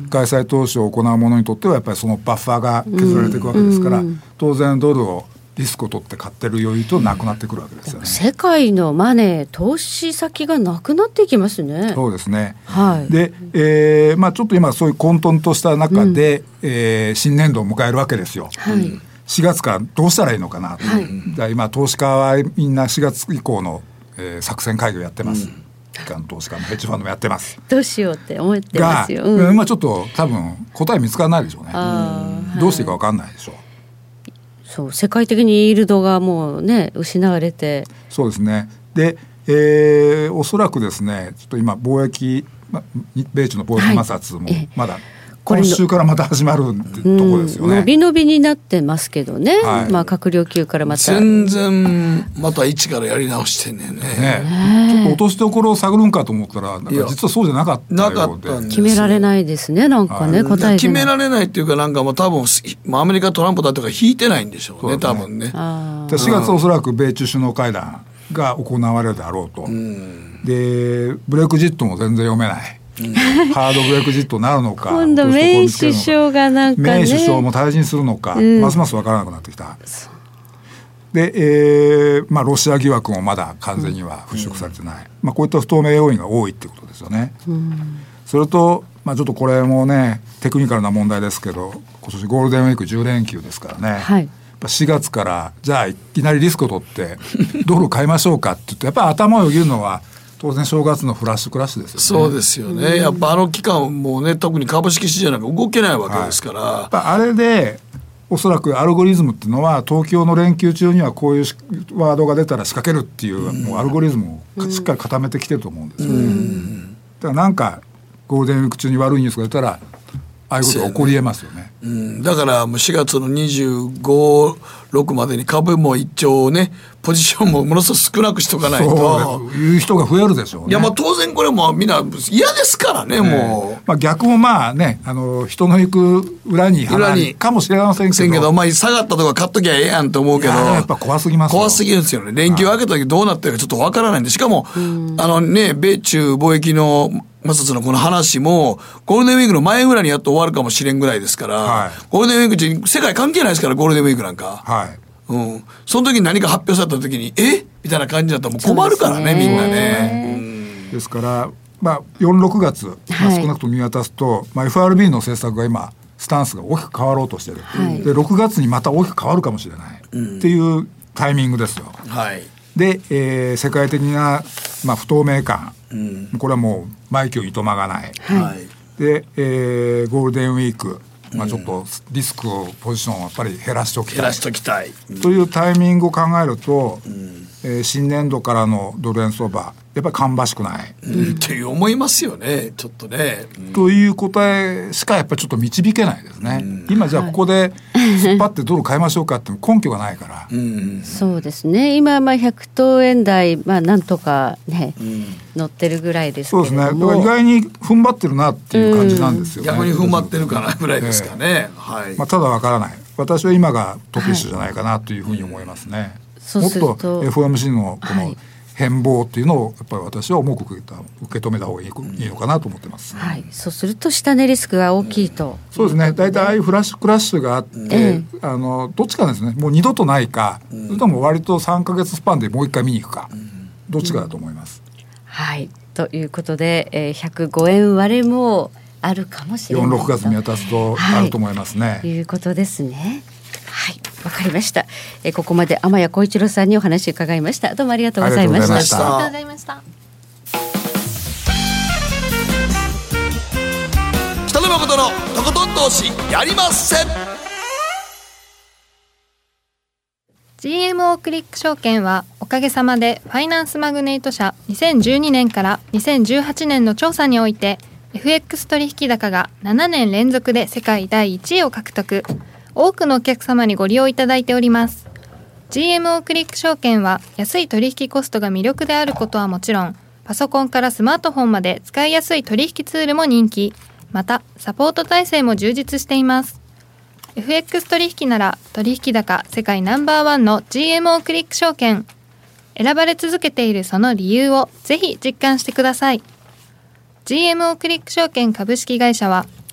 外債投資を行う者にとってはやっぱりそのバッファーが削られていくわけですから、当然ドルをリスクを取って買ってる余裕となくなってくるわけですよね。世界のマネー投資先がなくなっていきますね。そうですね。はい。で、えーまあ、ちょっと今そういう混沌とした中で、えー新年度を迎えるわけですよ。はい。4月からどうしたらいいのかなと、だから今投資家はみんな4月以降の、えー作戦会議をやってます、機関投資家もヘッジファンドもやってますどうしようって思ってまが、すよ。うん今ちょっと多分答え見つからないでしょうねどうしていいか分かんないでしょうそう世界的にイールドがもうね失われて。そうですね。で、えーおそらくですねちょっと今貿易ま米中の貿易摩擦もまだこれの今週からまた始まるってとこですよね、伸び伸びになってますけどね、はい。まあ閣僚級からまた。全然また一からやり直してんねんね。ね。ちょっと落としどころを探るんかと思ったら実はそうじゃなかったようで。です決められないですね。なんかね、はい答えが。決められないっていうかなんかもう多分まあアメリカトランプだとか引いてないんでしょうね多分ね。あで4月おそらく米中首脳会談が行われるであろうと、でブレクジットも全然読めない、ハードブレクジットになるのか今度メイ首相がなんかね。メイ首相も退陣するのか、ん。ますます分からなくなってきた。で、えーまあ、ロシア疑惑もまだ完全には払拭されてない、まあ、こういった不透明要因が多いっていうことですよね。それと、まあ、ちょっとこれもねテクニカルな問題ですけど今年ゴールデンウィーク10連休ですからね、はい。やっぱ4月からじゃあいきなりリスクを取ってドル買いましょうかって言ってやっぱり頭をよぎるのは当然正月のフラッシュクラッシュですよね。そうですよねやっぱあの期間もうね特に株式市場なんか動けないわけですから、やっぱあれでおそらくアルゴリズムっていうのは東京の連休中にはこういうしワードが出たら仕掛けるっていう,、もうアルゴリズムをしっかり固めてきてると思うんですよね。だからなんかゴールデンウィーク中に悪いニュースが出たらああいうことが起こりえますよね。うん、だからもう4月の25、6までに株も一丁ね、ポジションもものすごく少なくしとかないと。いう人が増えるでしょう、ね、いや、まあ当然これもみんな嫌ですからね、もう。まあ逆もまあね、あの、人の行く裏に裏にかもしれませんけど。まあ下がったとか買っときゃええやんと思うけど。やっぱ怖すぎます怖すぎるんですよね。連休明けた時どうなってるかちょっとわからないんで。しかも、あのね、米中貿易の摩擦のこの話も、ゴールデンウィークの前ぐらいにやっと終わるかもしれんぐらいですから、はい、ゴールデンウィークって世界関係ないですから、ゴールデンウィークなんか。はい。うん。その時に何か発表された時に、え？みたいな感じだったらもう困るからね、ねみんなね。うん、ですから、まあ、4、6月、まあ、少なくとも見渡すと、はい、まあ、FRB の政策が今、スタンスが大きく変わろうとしてる。はい、で、6月にまた大きく変わるかもしれない。うん、っていうタイミングですよ。はい。で、えー、世界的な、まあ、不透明感、うん、これはもう毎挙いとまがない、はい、で、えー、ゴールデンウィーク、まあ、ちょっとリスクをポジションをやっぱり減らしておきたい。減らしておきたい、というタイミングを考えると、うん、えー、新年度からのドル円相場やっぱり芳しくない。うん、って思いますよね。ちょっとね、うん、という答えしかやっぱりちょっと導けないですね。うん、今じゃあここで突っ張ってドル買いましょうかって根拠がないから。そうですね。今まあ100等円台、まあ、なんとかね、乗ってるぐらいですそうですね。だから意外に踏ん張ってるなっていう感じなんですよ。ね。逆に踏ん張ってるかなぐらいですかね。はい。まあ、ただわからない。私は今がトピッシュじゃないかなというふうに思いますね。はい、もっと FOMC のこの、はい変貌っていうのをやっぱり私は重く受け止めた方がいい,、いいのかなと思ってます、はい、そうすると下値リスクが大きいと、そうですね。大体ああいうフラッシュクラッシュがあって、あのどっちかですね。もう二度とないか、それとも割と3か月スパンでもう一回見に行くか、どっちかだと思います。はい。ということで、えー、105円割れもあるかもしれない4、6月見渡すとあると思いますね。と、いうことですね。はいわかりました。えここまで天谷光一郎さんにお話伺いました。どうもありがとうございました。ありがとうございました。北野誠のとことん投資やりません。GMO クリック証券はおかげさまでファイナンスマグネート社2012年から2018年の調査において FX 取引高が7年連続で世界第1位を獲得多くのお客様にご利用いただいております。GMO クリック証券は安い取引コストが魅力であることはもちろんパソコンからスマートフォンまで使いやすい取引ツールも人気またサポート体制も充実しています。FX 取引なら取引高世界ナンバーワンの GMO クリック証券。選ばれ続けているその理由をぜひ実感してください。GMO クリック証券株式会社は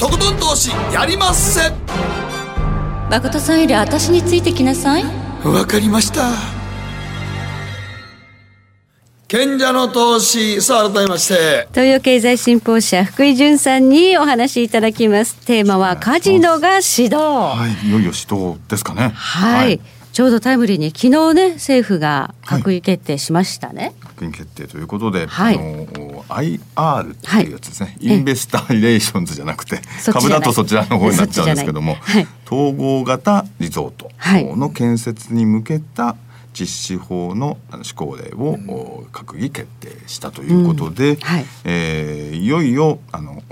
とことん投資やりまっせ。誠さんより私についてきなさい。わかりました。賢者の投資さあ改めまして。東洋経済新報社福井潤さんにお話しいただきます。テーマはカジノが始動。はいいよいよ始動ですかね。はい、はい。ちょうどタイムリーに昨日ね政府が閣議決定しましたね。決定ということで、はい、あの IR っていうやつですね、はい、インベスターリレーションズじゃなくて株だとそちらの方になっちゃうんですけども、統合型リゾートの建設に向けた実施法の施行令を、閣議決定したということで、うん。はい、えー、いよいよあの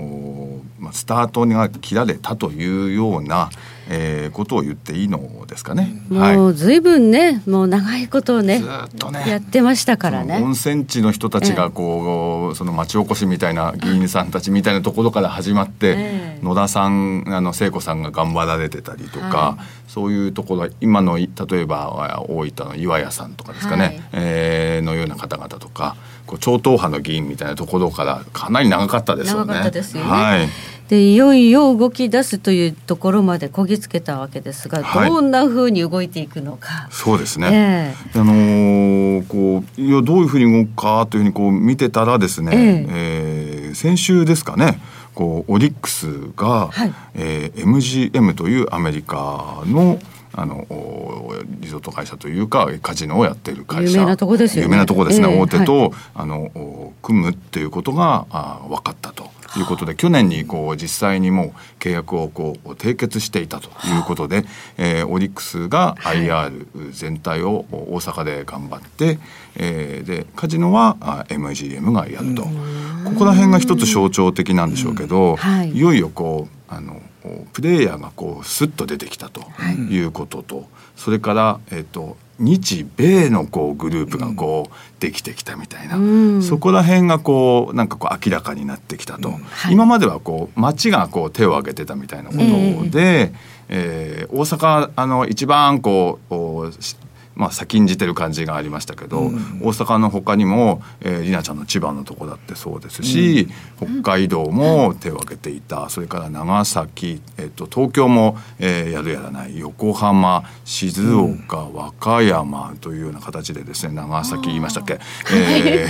まあ、スタートが切られたというような、えー、ことを言っていいのですかね。もうずいぶんね、もう長いことをね、ずっとねやってましたからね。温泉地の人たちがこう、えー、その町おこしみたいな議員さんたちみたいなところから始まって、えー、野田さんあの聖子さんが頑張られてたりとか、はい、そういうところ今の例えば大分の岩屋さんとかですかね、はい、えー、のような方々とか。こう超党派の議員みたいなところからかなり長かったですよね。長かったですよね。はい。でいよいよ動き出すというところまでこぎつけたわけですが、はい、どんなふうに動いていくのか。そうですね。えー、あのー、こういやどういうふうに動くかというふうにこう見てたらですね、えー、えー、先週ですかね。こうオリックスが、はい、えー、MGM というアメリカのあのリゾート会社というかカジノをやっている会社。有名なとこですね。有名なとこですね、えー、大手と、はい、あの組むっていうことがあ分かったと。いうことで去年にこう実際にもう契約をこう締結していたということで、えー、オリックスが IR 全体を大阪で頑張って、えー、でカジノは MGM がやると。ここら辺が一つ象徴的なんでしょうけど、はい、いよいよこうあのプレイヤーがこうスッと出てきたとい。うことと、はい、それから、えーと、日米のこうグループがこうできてきたみたいな、うん、そこら辺がこうなんかこう明らかになってきたと、うん。はい、今まではこう町がこう手を挙げてたみたいなことで、え。ー、えー、大阪あの一番こうまあ、先んじてる感じがありましたけど、うん、大阪の他にも、えー、りなちゃんの千葉のとこだってそうですし、うん、北海道も手を挙げていた。それから長崎、えーと、東京も、えー、やるやらない横浜静岡、うん、和歌山というような形でですね長崎言いましたっけ、え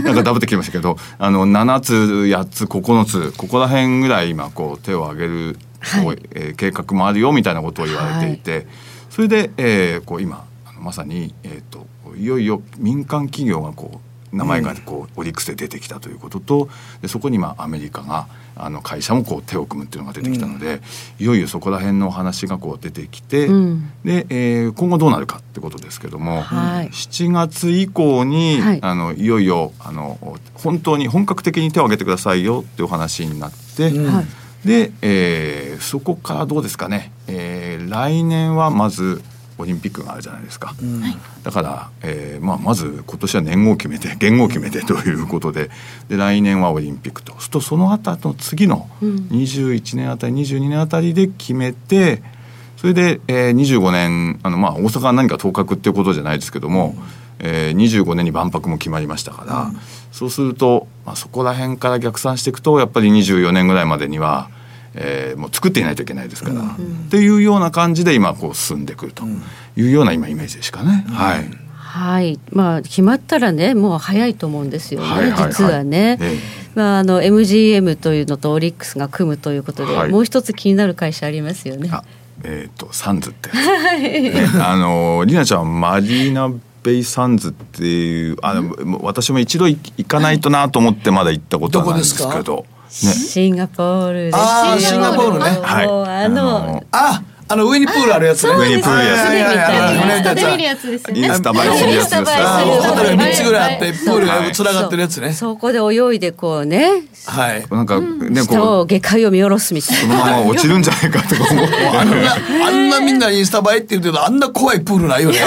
ー、[laughs] なんかダブってきましたけどあの7つ8つ9つここら辺ぐらい今こう手を挙げる、はい、えー、計画もあるよみたいなことを言われていて、はい、それで、えー、こう今まさに、えーと、いよいよ民間企業がこう名前がこう、オリックスで出てきたということとでそこにまあアメリカがあの会社もこう手を組むっていうのが出てきたので、うん、いよいよそこら辺の話がこう出てきて、うん、で、えー、今後どうなるかってことですけども、はい、7月以降に、はい、あのいよいよあの本当に本格的に手を挙げてくださいよっていうお話になって。うん。で、えー、そこからどうですかね、えー、来年はまずオリンピックがあるじゃないですか、うん、だから、えーまあ、まず今年は年号を決めて [laughs] 元号を決めてということでで来年はオリンピックと。するとその後の次の21年あたり22年あたりで決めてそれで、えー、25年あの、まあ、大阪は何か当確っていうことじゃないですけども、うん、えー、25年に万博も決まりましたから、うん、そうすると、まあ、そこら辺から逆算していくとやっぱり24年ぐらいまでにはえー、もう作っていないといけないですから、うん、っていうような感じで今こう進んでくるというような今イメージですかね。はい、はい。まあ、決まったらねもう早いと思うんですよね、はいはい。はい、実はね。ええ、まあ、あの MGM というのとオリックスが組むということで、はい、もう一つ気になる会社ありますよね。えっ、ー、とサンズって、[laughs] ね、あのりなちゃんマリーナベイサンズっていうあの私も一度行かないとなと思ってまだ行ったことはないんですけど。シンガポールああシンガポールねはいあのああの上にプールあるやつね。上にプールやつ。で見るやつですね。インスタ映えするやつです。ホテルが三つぐらいあってプールがつながってるやつね。そこで泳いでこうね。はい。なんかねこう下界を見下ろすみたいな。そのまま落ちるんじゃないかとか思う。[laughs] あんなあんなみんなインスタ映えって言うけどあんな怖いプールないよね。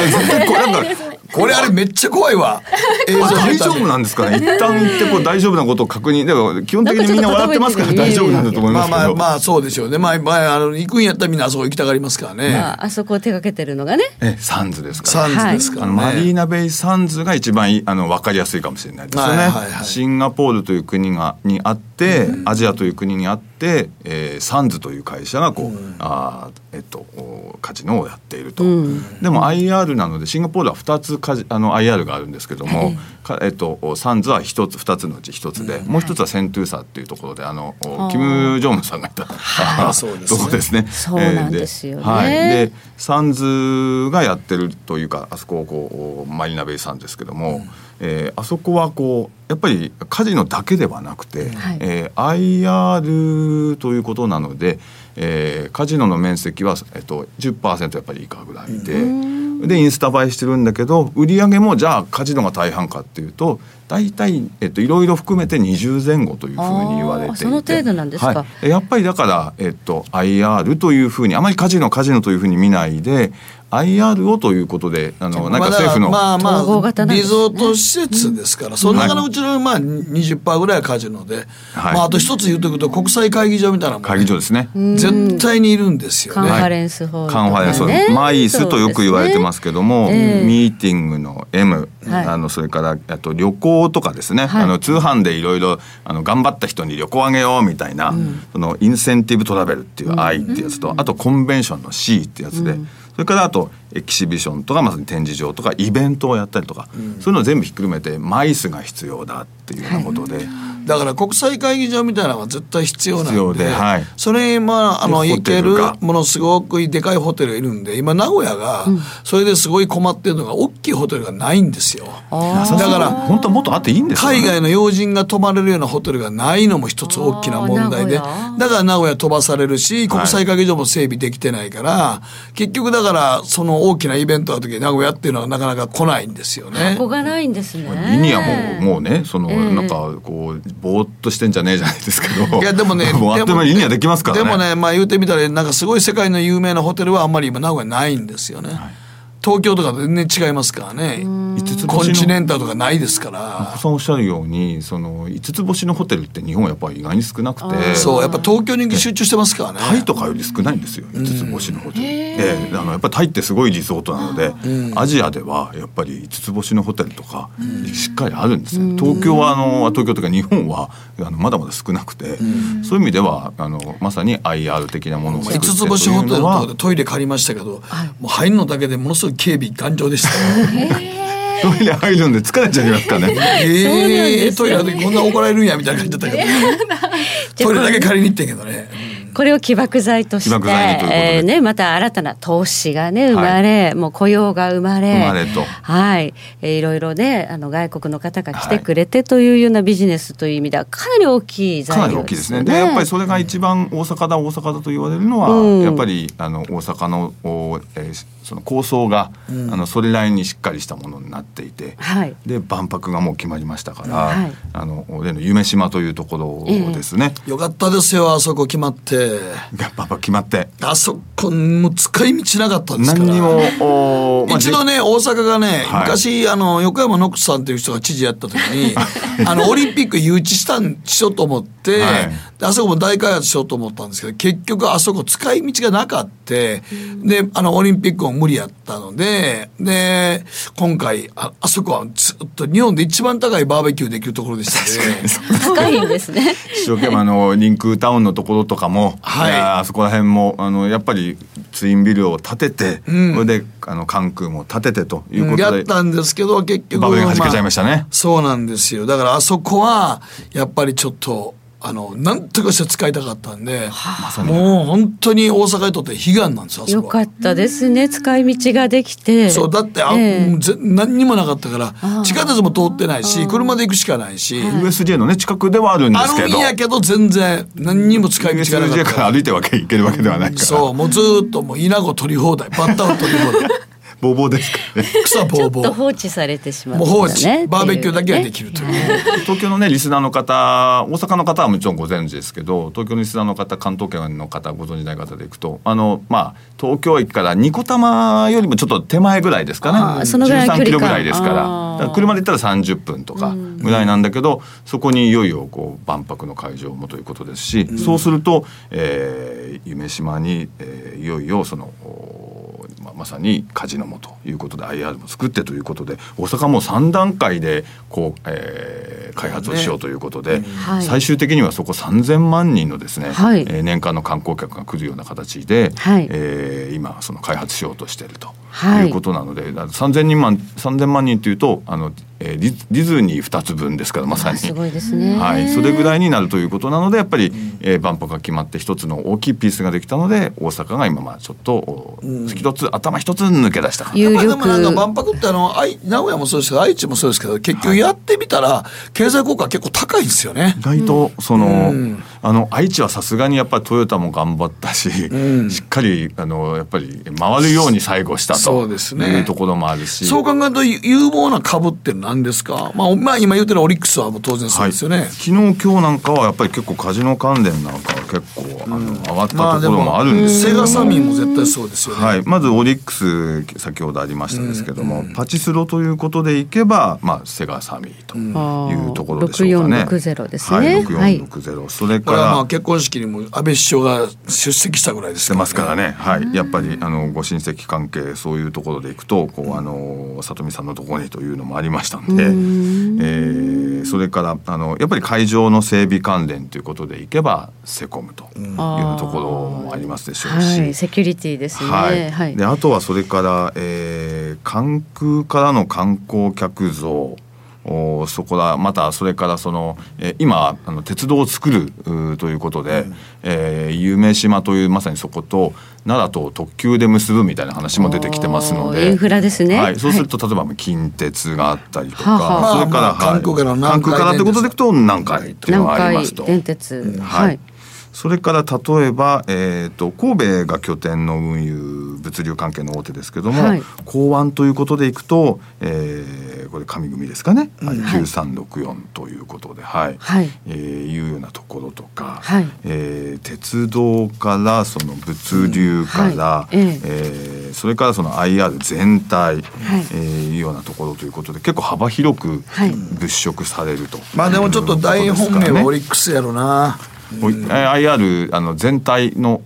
これあれめっちゃ怖いわ。[laughs] 大丈夫なんですかね？一旦行ってこう大丈夫なことを確認。でも基本的にみんな笑ってますから大丈夫なんだと思いますまあまあまあそうでしょうね。まあまああの行くんやったらみんなあそこ行きたがりますからね。まああそこを手掛けてるのがね。えサンズですから。サンズですから、マリーナベイサンズが一番あのわかりやすいかもしれないですよね。シンガポールという国がにあって、アジアという国にあって、えー、サンズという会社がこう、あえっとカジノをやっていると。でも IR なのでシンガポールは二つカジあの IR ルがあるんですけども、はい、えっと、サンズは一つ二つのうち一つで、うん、もう一つはセントゥーサっていうところであのキム・ジョンウンさんがいた、はい、[laughs] そうですね。そうですね。そうなんですよね。はい、でサンズがやってるというかあそこをこうマリナベイサンですけども、うん、えー、あそこはこうやっぱりカジノだけではなくて、はい、えー、IR ということなので、えー、カジノの面積は、えっと、10%やっぱり以下ぐらいで。うん。でインスタ映えしてるんだけど売り上げもじゃあカジノが大半かっていうと大体、えっと、いろいろ含めて20前後というふうに言われていて。その程度なんですか、はい、やっぱりだから、えっと、IR というふうにあまりカジノカジノというふうに見ないで IR をということであのなんか政府の、まあまあリゾート施設ですから、その中のうちのまあ20%ぐらいはカジノで、はい、まああと一つ言うとくと国際会議場みたいなもん、ね、会議場ですね。絶対にいるんですよね。カンファレンスホール、カンファレンスホールマイスとよく言われてますけども、ね、ミーティングの M、はい、あのそれからあと旅行とかですね、はい、あの通販でいろいろ頑張った人に旅行あげようみたいな、うん、そのインセンティブトラベルっていう I ってやつと、うん、あとコンベンションの C ってやつで、うんそれからあとエキシビションとかまさに展示場とかイベントをやったりとか、うん、そういうのを全部ひっくるめてマイスが必要だっていうようなことで。はいだから国際会議場みたいなのは絶対必要なんで、はい、それまああの行けるものすごくでかいホテルがいるんで今名古屋がそれですごい困ってるのが大きいホテルがないんですよ、だから本当もっとあっていいんです、ね、海外の要人が泊まれるようなホテルがないのも一つ大きな問題でだから名古屋飛ばされるし国際会議場も整備できてないから、はい、結局だからその大きなイベントの時名古屋っていうのはなかなか来ないんですよね。ここがないんですね。リニアももうねその、なんかこうぼーっとしてんじゃねえじゃないですけど。いやでもね [laughs] もうあっという間にリニアできますからね。でもねまあ言うてみたらなんかすごい世界の有名なホテルはあんまり今名古屋ないんですよね、はい東京とか全然違いますからね。コンチネンタルとかないですから。さんおっしゃるようにその五つ星のホテルって日本はやっぱり意外に少なくて。そうやっぱ東京に集中してますからね。タイとかより少ないんですよ五つ星のホテル、ええあのやっぱりタイってすごいリゾートなので、アジアではやっぱり五つ星のホテルとかしっかりあるんですね、東京はあの東京とか日本はあのまだまだ少なくて、そういう意味ではあのまさに IR 的なものを五つ星ホテルのでトイレ借りましたけど、もう入るのだけでものすごい警備頑丈でした。トイレ入るんで疲れちゃいますかね。ええー、トイレの時こんな怒られるんやみたいな感じだったけど、[laughs] トイレだけ借りに行ってんけどね。これを起爆剤として、えー、ね、また新たな投資がね、生まれ、はい、もう雇用が生まれ、生まれと。はい、えー、いろいろね、あの外国の方が来てくれてというようなビジネスという意味では、かなり大きい材料ですね。かなり大きいですね。で、やっぱりそれが一番大阪だ、大阪だと言われるのは、うん、やっぱりあの大阪の、えー、その構想が、うん、あのそれなりにしっかりしたものになっていて、はい、で万博がもう決まりましたから、はい、あの例の夢島というところですね、えー、よかったですよあそこ決まって。万博決まって。あそこもう使い道なかったんですから。何にも、まあ、一度ね大阪がね、はい、昔あの横山ノックスさんっていう人が知事やった時に [laughs] あのオリンピック誘致したんしようと思って、あそこも大開発しようと思ったんですけど結局あそこ使い道がなかったであのオリンピックも無理やったのでで今回ああそこはずっと日本で一番高いバーベキューできるところでしたね。[laughs] 高いんですね。一生懸命あのリンクタウンのところとかも、はい、あそこら辺もあのやっぱりツインビルを建てて、うん、それであの関空も建ててということで、やったんですけど結局バーベキュー弾けちゃいましたね、まあ、そうなんですよ。だからあそこはやっぱりちょっとあのなんとかして使いたかったんで、はあ、もう本当に大阪にとって悲願なんですよよかったですね。使い道ができて。そうだってあ、えー、何にもなかったから地下鉄も通ってないし車で行くしかないし。USJ のね近くではあるんですけど。あるんやけど全然何にも使い道がなかった USJ から歩いてわけいけるわけではないから、そうもうずっともう稲子取り放題バッタを取り放題ボーボーですかね。草ボーボー。ちょっと放置されてしまう、ね、もう放置。バーベキューだけはできるという。東京のねリスナーの方、大阪の方はもちろんご存知ですけど、東京のリスナーの方、関東圏の方ご存知ない方でいくと、あのまあ東京駅からニコタマよりもちょっと手前ぐらいですかね。そのぐらいキロぐらいですから。から車で行ったら30分とかぐらいなんだけど、そこにいよいよこう万博の会場もということですし、そうすると、えー、夢島に、えー、いよいよそのまさにカジノもということで IR も作ってということで大阪も3段階でこう、えー、開発をしようということで、ね最終的にはそこ3,000万人のですね、はい、えー、年間の観光客が来るような形で、はい、えー、今その開発しようとしているとい。うことなので、はい、3,000人万3,000万人というとあのえー、ディズニー2つ分ですからまさに。すごいですね、はい、それぐらいになるということなのでやっぱり、うん、えー、万博が決まって一つの大きいピースができたので大阪が今まあちょっと一つ、うん、頭一つ抜け出した有力。でもなんか万博ってあの名古屋もそうですけど愛知もそうですけど結局やってみたら経済効果結構高いんですよね。意外とその、うん、あの愛知はさすがにやっぱりトヨタも頑張ったし、うん、しっかりあのやっぱり回るように最後したというところもあるし。そう考えると有望な株って何ですか、まあ、まあ今言ってるオリックスはもう当然そうですよね、はい、昨日今日なんかはやっぱり結構カジノ関連なんかは結構、あの上がったところもあるんですセガサミーも絶対そうですよね、はい、まずオリックス先ほどありましたですけども、パチスロということでいけば、まあ、セガサミーというところでしょうかね。6460ですね。はい、6460、はい、それからまあ結婚式にも安倍首相が出席したぐらいですから、ね、ますからね。はい、やっぱりあのご親戚関係そういうところでいくとこうあの里見さんのところにというのもありましたん。で、えーー、それからあのやっぱり会場の整備関連ということでいけばセコムというところもありますでしょうし、はい、セキュリティですね、はい、はい、であとはそれから、えー、関空からの観光客増おそこだ。またそれからその、えー、今あの鉄道を作るということで、うん、えー、夢島というまさにそこと奈良と特急で結ぶみたいな話も出てきてますので。インフラですね、はい、そうすると、例えば近鉄があったりとか、はそれから、韓国から韓国からってことでいくと南海というのがありますと。電鉄、うん、はいそれから例えば、えーと、神戸が拠点の運輸物流関係の大手ですけども、はい、港湾ということでいくと、えー、これ上組ですかね、はい、9364ということで、はい。はい。えー、いうようなところとか、はい。えー、鉄道からその物流から、うんはい。えー、えー、それからその IR 全体、はい。えー、いうようなところということで結構幅広く物色されると、まあでもちょっと大本命はオリックスやろな。IR あの全体の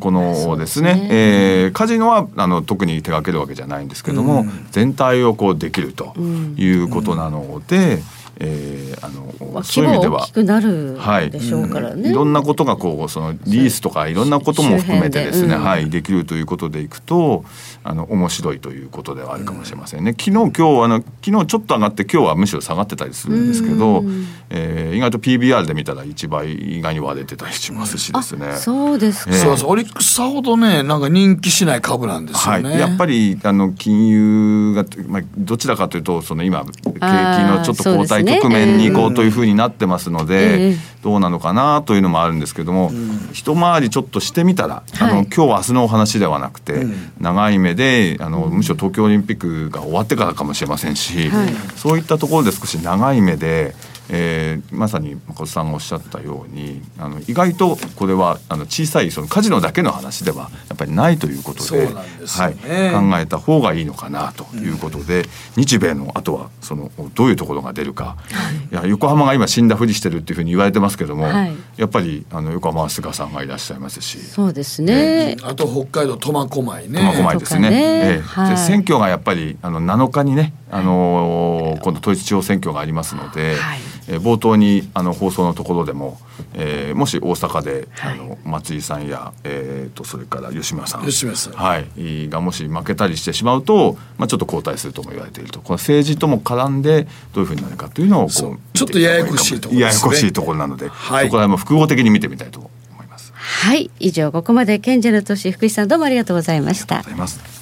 このですね、ね。えー、カジノはあの特に手掛けるわけじゃないんですけども、うん、全体をこうできるということなので。うんえー、あのそういう意味では大きくなるでしょうからね、はい、いろんなことがこうそのリースとかいろんなことも含めてですね、うん、はい、できるということでいくとあの面白いということではあるかもしれませんね。昨日今日あの昨日ちょっと上がって今日はむしろ下がってたりするんですけど、うん、えー、意外と PBR で見たら1倍意外に割れてたりしますしですね。そうですか、えー、そうそうオリックスさほどねなんか人気しない株なんですよね。はい、やっぱりあの金融がまあどちらかというとその今景気のちょっと後退局面にこうというふうになってますので、どうなのかなというのもあるんですけども、一回りちょっとしてみたら、あの今日明日のお話ではなくて、長い目であのむしろ東京オリンピックが終わってからかもしれませんし、そういったところで少し長い目でえー、まさに誠さんがおっしゃったようにあの意外とこれはあの小さいそのカジノだけの話ではやっぱりないということで、ね、はい、考えた方がいいのかなということで、うん、日米のあとはそのどういうところが出るか、い。や横浜が今死んだふりしてるっていうふうに言われてますけども、はい、やっぱりあの横浜は菅さんがいらっしゃいますし。そうですね、えー、あと北海道苫小牧ね。苫小牧ですね。ね、えーはい、選挙がやっぱりあの7日にね、あのー、今度統一地方選挙がありますので、はいえー、冒頭にあの放送のところでも、えー、もし大阪で、はい、あの松井さんや、えーと、それから吉村さん。吉村さん、はい、がもし負けたりしてしまうと、まあ、ちょっと後退するとも言われていると。この政治とも絡んでどういうふうになるかというのをこうちょっとややこしいところ、ね、ややこしいところなので、はい、そこら辺も複合的に見てみたいと思います。はい。以上ここまで賢者の年福井さんどうもありがとうございました。ありがとうございます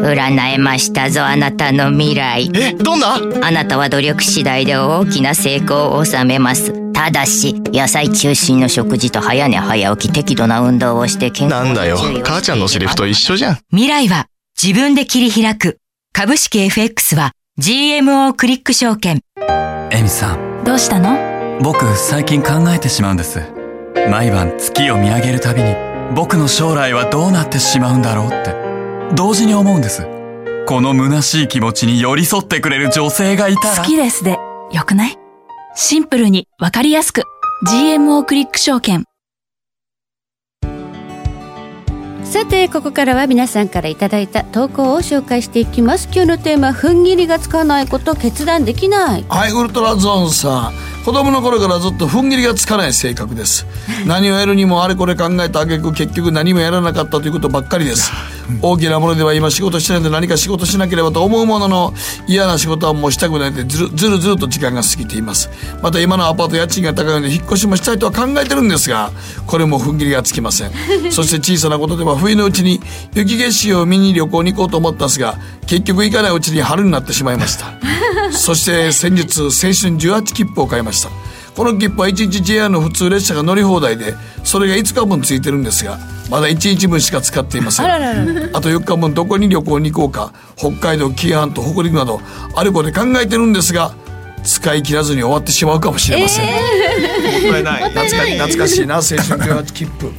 占えましたぞあなたの未来。えどんな？あなたは努力次第で大きな成功を収めます。ただし野菜中心の食事と早寝早起き適度な運動をして健康なんだよ。母ちゃんのセリフと一緒じゃん。未来は自分で切り開く。株式 FX は GMO クリック証券。エミさん。どうしたの？僕最近考えてしまうんです。毎晩月を見上げるたびに僕の将来はどうなってしまうんだろうって同時に思うんです。この虚しい気持ちに寄り添ってくれる女性がいたら。好きですで、よくない？シンプルにわかりやすく。GMO クリック証券。さてここからは皆さんからいただいた投稿を紹介していきます今日のテーマ踏ん切りがつかないこと決断できないはいウルトラゾーンさん子供の頃からずっと踏ん切りがつかない性格です。何をやるにもあれこれ考えた挙句結局何もやらなかったということばっかりです。大きなものでは今仕事してないんで何か仕事しなければと思うものの嫌な仕事はもうしたくないでずるずるずると時間が過ぎています。また今のアパート家賃が高いので引っ越しもしたいとは考えてるんですがこれも踏ん切りがつきません。そして小さなことでは冬のうちに雪景色を見に旅行に行こうと思ったんですが結局行かないうちに春になってしまいました。そして先日青春18切符を買いました。この切符は1日 JR の普通列車が乗り放題でそれが5日分ついてるんですがまだ1日分しか使っていません。あと4日分どこに旅行に行こうか北海道紀伊半島北陸などあることで考えてるんですが使い切らずに終わってしまうかもしれません、えー、もったいない。懐か懐かしいな青春18切符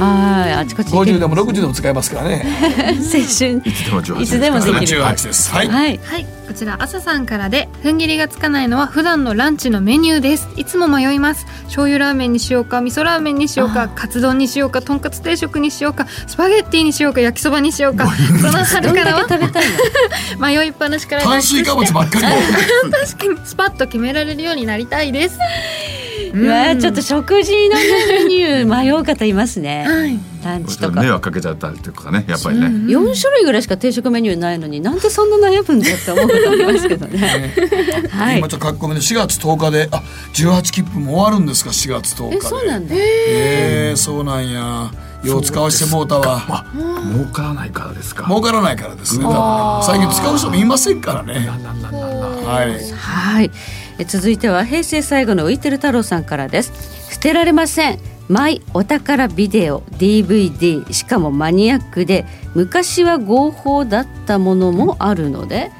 はいあちこち50でも60でも使えますからね。青春。いつでも18いつでもできる。18です。はい、はい、はいこちら朝さんからで踏ん切りがつかないのは普段のランチのメニューです。いつも迷います。醤油ラーメンにしようか味噌ラーメンにしようかカツ丼にしようかとんかつ定食にしようかスパゲッティにしようか焼きそばにしようかこの春からは食べたい迷いっぱなしから炭水化物ばっかり [laughs] 確かに。スパッと決められるようになりたいです。うわちょっと食事のメニュー迷う方いますね、はい、ランチとか。迷惑かけちゃったりとかねやっぱりね。4種類ぐらいしか定食メニューないのになんでそんな悩むんだって思うことありますけど [laughs] ね。はい、今ちょっと書き込みで4月10日であ18切符も終わるんですか4月10日えそうなんだ。えー、そうなんや。よう使わしてもうたわ、まあ、儲からないからですか。儲からないからですね。最近使う人もいませんからね。はい、はい。続いては平成最後の浮いてる太郎さんからです。捨てられませんマイお宝ビデオ DVD しかもマニアックで昔は合法だったものもあるので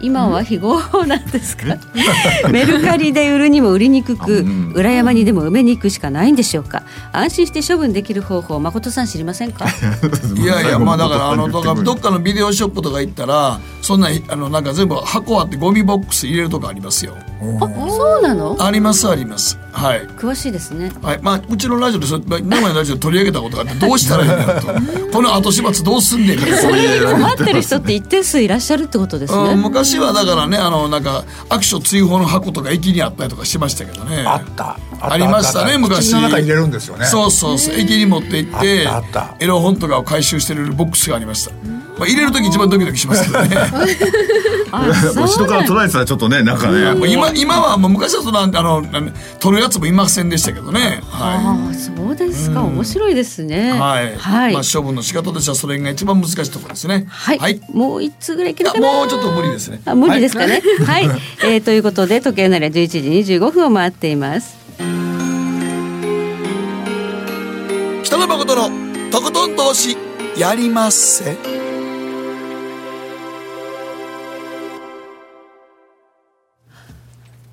今は非合法なんですか？[laughs] メルカリで売るにも売りにくく裏山にでも埋めに行くしかないんでしょうか？安心して処分できる方法誠さん知りませんか？[laughs] いやいやまあだからあのどっかのビデオショップとか行ったらそんなあのなんか全部箱あってゴミボックス入れるとかありますよあそうなの？ありますあります。はい。詳しいですね。はい。まあうちのラジオでそ生のラジオ取り上げたことがあってどうしたらいいんだと。この後始末どうすんねん [laughs] 困ってる人って一定数いらっしゃるってことですね。昔はだからねあのなんか握手追放の箱とか駅にあったりとかしましたけどね。あった。ありましたね昔。の中入れるんですよね。そうそうそう。駅に持って行ってエロ本とかを回収してるボックスがありましたまあ、入れる時一番ドキドキしますけどね。[laughs] 後ろ [laughs] から捉えてたらちょっとねなん。かね今今はもう昔はそのあの取るやつもいませんでしたけどね、はい、あそうですか、面白いですね。はい、はい、まあ、処分の仕方としてはそれが一番難しいところですね。はい、はい、もう一つぐらいいけるかもうちょっと無理ですね。あ無理ですかね？はい、はい、[laughs] えー、ということで時計なりは11時25分を回っています。北野誠のとことん投資やりまっせ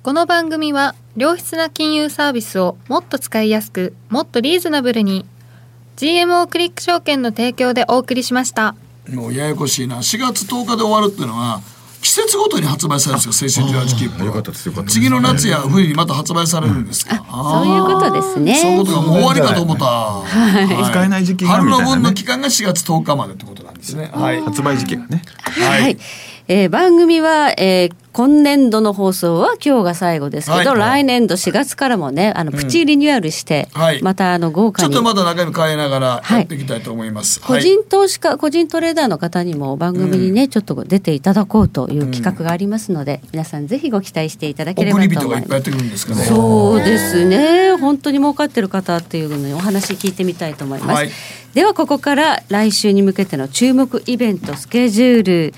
この番組は良質な金融サービスをもっと使いやすくもっとリーズナブルに GMO クリック証券の提供でお送りしました。もうややこしいな。4月10日で終わるっていうのは季節ごとに発売されるんですよ青春18切符次の夏や冬にまた発売されるんですか、そういうことですね。そういうことがもう終わりかと思った、はい。使えない時期春の分の期間が4月10日までってことなんですね、はい、発売時期がね。はい、はい。えー、番組は、えー、今年度の放送は今日が最後ですけど、はい、来年度4月からもねあのプチリニューアルして、うんはい、またあの豪華に。ちょっとまだ中身変えながらやっていきたいと思います、はい、個人投資家個人トレーダーの方にも番組にね、うん、ちょっと出ていただこうという企画がありますので、うん、皆さんぜひご期待していただければと思います。そうですね。本当に儲かってる方っていうのにお話聞いてみたいと思います。ではここから来週に向けての注目イベントスケジュール。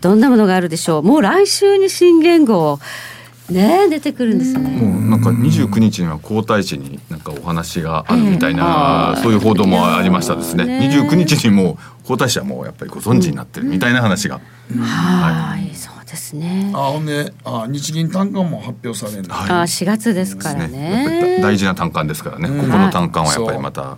どんなものがあるでしょう？もう来週に新元号ね出てくるんですね。もうなんか29日には皇太子になんかお話があるみたいな、えー、そういう報道もありましたですね。ね29日にも皇太子はもうやっぱりご存知になってるみたいな話が。うん、はい、そうですね。あほんであ日銀単価も発表されるんだ。はい、あ4月ですからね。ね大事な単価ですからね。ここの単価はやっぱりまた。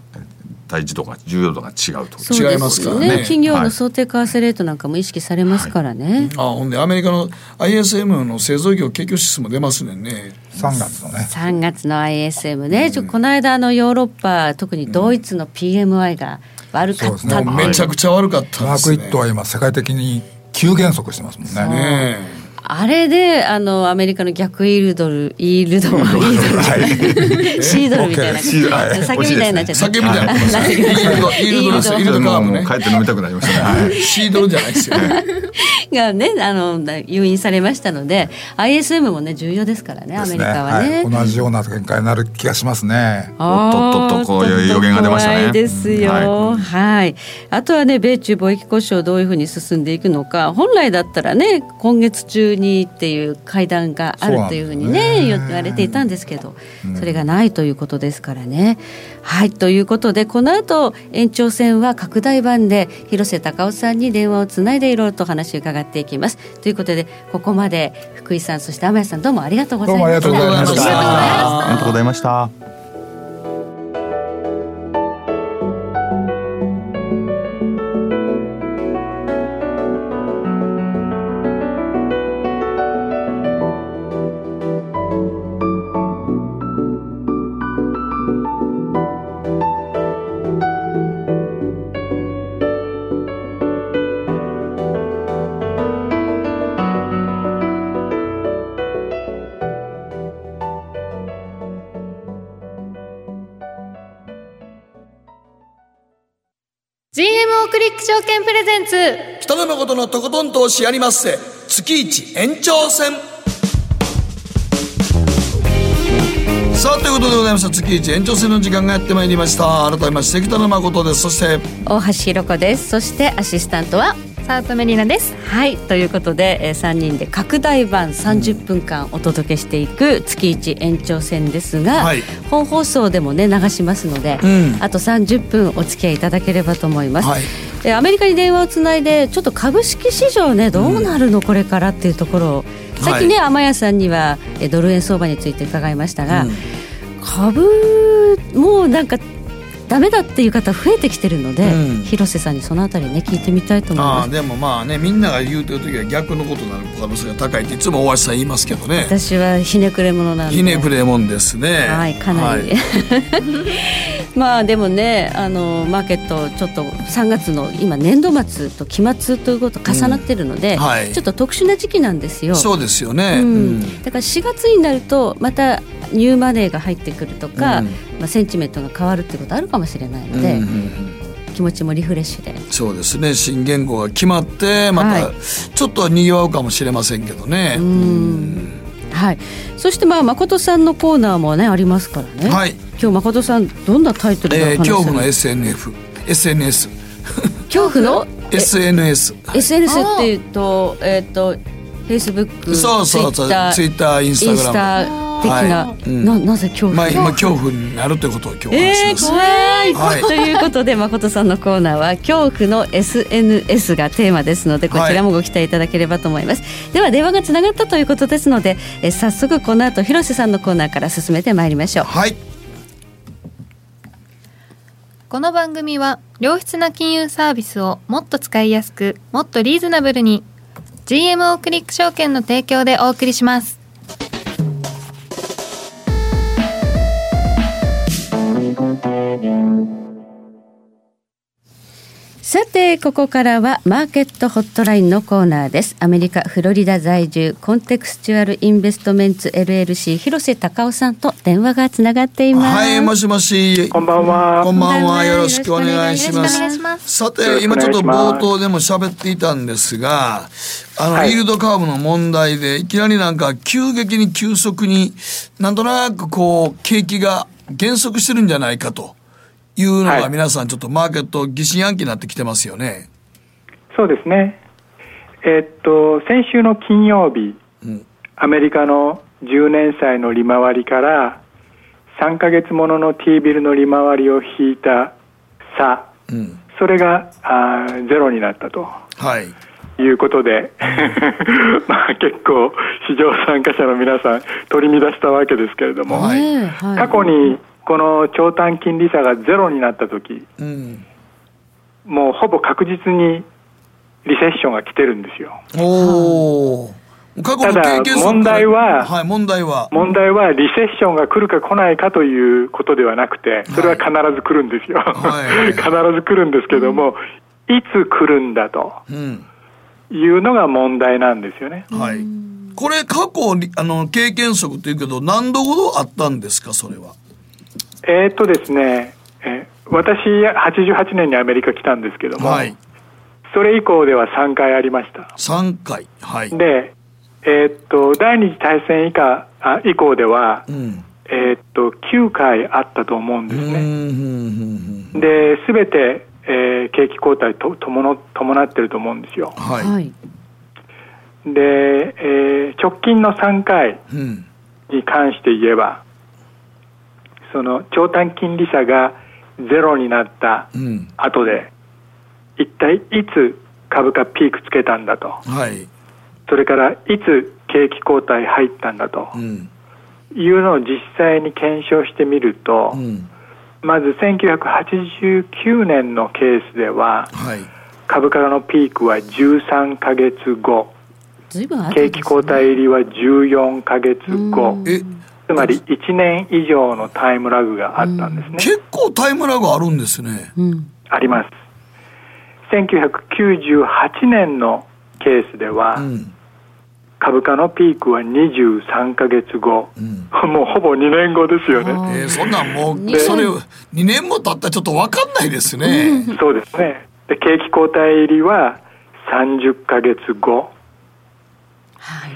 大事度が重要度が違うと。違いますからね。企業の想定為替レートなんかも意識されますからね、はい、あほんでアメリカの ISM の製造業景況指数も出ますねね。3月のね。3月の ISM ね、うん、この間のヨーロッパ特にドイツの PMI が悪かった、うん、めちゃくちゃ悪かったですね。マークイットは今世界的に急減速してますもんね。ねあれであのアメリカの逆イールドルイールドイールドル [laughs] シードルみたいな。酒みたいにな。っちゃった [laughs] 酒みたいな。イールド。イールドルイールド。カーブね帰って飲みたくなりましたねシードルじゃないですよ [laughs] がねあの誘引されましたので ISM もね重要ですからねアメリカはね、はい、同じような展開になる気がしますね。おっとっとっとこういう予言が出ましたね。ですよ、はい、はい、あとはね米中貿易交渉どういうふうに進んでいくのか本来だったらね今月中にっていう会談があるというふうにね言われていたんですけど、それがないということですからね。はい。ということでこの後延長戦は拡大版で広瀬隆夫さんに電話をつないでいろいろと話を伺っていきます。ということでここまで福井さんそして天谷さんどうもありがとうございました。ありがとうございました。証券プレゼンツ。北野誠のとことん投資やりまっせ。月一延長戦。さあということでございました。月一延長戦の時間がやってまいりました。改めまして北野誠です。そして大橋ひろ子です。そしてアシスタントは早乙女里奈です。はいということで、えー、3人で拡大版30分間お届けしていく月一延長戦ですが、はい、本放送でもね流しますので、うん、あと30分お付き合いいただければと思います、はい、アメリカに電話をつないでちょっと株式市場ねどうなるのこれからっていうところを、うん、さっきね、はい、天谷さんにはドル円相場について伺いましたが、うん、株もなんかダメだっていう方増えてきてるので、うん、広瀬さんにそのあたりね聞いてみたいと思います。でもまあねみんなが言うてる時は逆のことになる可能性が高いっていつも大橋さん言いますけどね。私はひねくれ者なんで。ひねくれ者ですね。はいかなり、はい、[laughs] まあでもねあのマーケットちょっと3月の今年度末と期末ということ重なってるので、うん。はい、ちょっと特殊な時期なんですよ。そうですよね、うん、だから4月になるとまたニューマネーが入ってくるとか、まあ、センチメントが変わるってことあるかもしれないので、うんうんうん。気持ちもリフレッシュで。そうですね。新言語が決まってまたちょっとにぎわうかもしれませんけどね、はい、はい、そしてまあ誠さんのコーナーもねありますからね、はい、今日誠さんどんなタイトルでお話し、えー、恐怖の SNF SNS [laughs] 恐怖の？[laughs] SNS SNS っていうとえっ、ー、とフェイスブックそうそうそう。ツイッターインスタグラム的な、はい。うん、ななぜ恐怖、まあ、今恐怖になるということを今日話します、えー、怖い、はい、ということで誠さんのコーナーは恐怖の SNS がテーマですのでこちらもご期待いただければと思います、はい、では電話がつながったということですのでえ早速この後広瀬さんのコーナーから進めてまいりましょう。はい。この番組は良質な金融サービスをもっと使いやすくもっとリーズナブルに GMO クリック証券の提供でお送りしますさてここからはマーケットホットラインのコーナーです。アメリカフロリダ在住コンテクスチュアルインベストメンツ LLC 広瀬隆夫さんと電話がつながっています。はいもしもし。こんばんは。こんばんは。よろしくお願いします。さて今ちょっと冒頭でも喋っていたんですがあの、はい、イールドカーブの問題でいきなりなんか急激に急速になんとなくこう景気が減速してるんじゃないかというのが皆さんちょっとマーケット疑心暗鬼になってきてますよね。そうですね。えー、っと、先週の金曜日、うん、アメリカの10年債の利回りから3か月ものの T ビルの利回りを引いた差、うん、それがあゼロになったと。はい。いうことで、[laughs] まあ結構市場参加者の皆さん取り乱したわけですけれども、はい、過去にこの長短金利差がゼロになった時、うん、もうほぼ確実にリセッションが来てるんですよ。おただ問題は、はい、問題は。問題はリセッションが来るか来ないかということではなくてそれは必ず来るんですよ、はい、[laughs] 必ず来るんですけども、うん、いつ来るんだと、いうのが問題なんですよね、はい、これ過去あの経験則というけど何度ほどあったんですかそれは？えー、っとですね、えー、私88年にアメリカ来たんですけども、はい、それ以降では3回ありました。3回。はい。でえー、っと第二次大戦以下あ以降では、うん、えー、っと9回あったと思うんですね。で全て、えー、景気後退と伴伴ってると思うんですよ。はい。で、えー、直近の3回に関して言えば、その長短金利差がゼロになった後で、一体いつ株価ピークつけたんだと、はい、それからいつ景気後退入ったんだと、うん、いうのを実際に検証してみると、うん、まず1989年のケースでは、はい、株価のピークは13か月後、ね、景気後退入りは14か月後。つまり1年以上のタイムラグがあったんですね。結構タイムラグあるんですね。あります。1998年のケースでは、うん、株価のピークは23か月後、うん、もうほぼ2年後ですよね。えー、そんなんもう、それ、2年も経ったらちょっと分かんないですね。そうですね。で景気後退入りは30か月後。はい、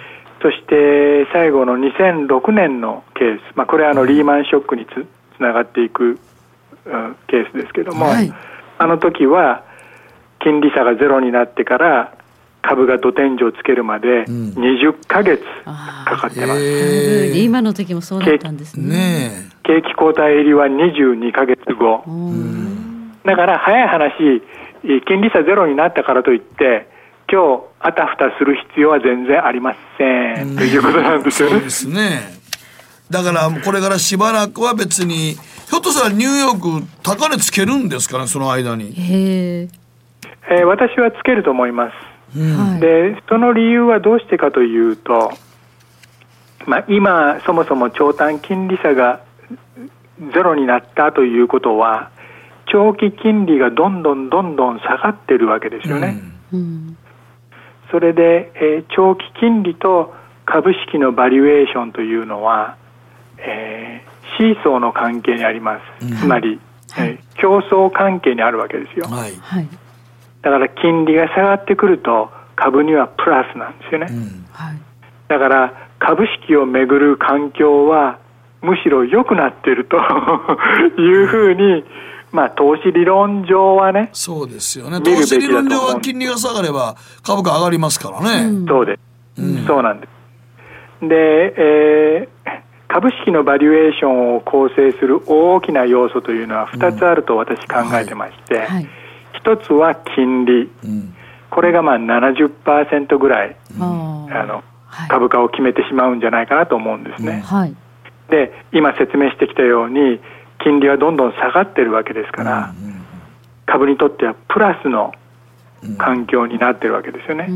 そして最後の2006年のケース、まあ、これはあのリーマンショックにつつながっていく、うん、ケースですけども、はい、あの時は金利差がゼロになってから株が土天井をつけるまで20か月かかってます、うんえー、リーマンの時もそうだったんですね。景気後退入りは22か月後。だから早い話金利差ゼロになったからといって今日あたふたする必要は全然ありません、ということなんですよね。そうですねだからこれからしばらくは別にひょっとしたらニューヨーク高値つけるんですかねその間に。へえー、私はつけると思います。でその理由はどうしてかというと、まあ、今、そもそも長短金利差がゼロになったということは長期金利がどんどんどんどん下がってるわけですよね。うん、それで、えー、長期金利と株式のバリュエーションというのは、えー、シーソーの関係にあります、うん、つまり、はい、えー、競争関係にあるわけですよ。はい。だから金利が下がってくると株にはプラスなんですよね、うん。はい、だから株式をめぐる環境はむしろ良くなっているというふうに、まあ、投資理論上はねそうですよね。投資理論上は金利が下がれば株価上がりますからね、うん、そうです、うん、そうなんです。で、えー、株式のバリュエーションを構成する大きな要素というのは2つあると私考えてまして、はいはい。一つは金利、うん、これがまあ70%ぐらい、うん、あの株価を決めてしまうんじゃないかなと思うんですね。はい、で今説明してきたように金利はどんどん下がってるわけですから、うん、株にとってはプラスの環境になってるわけですよね。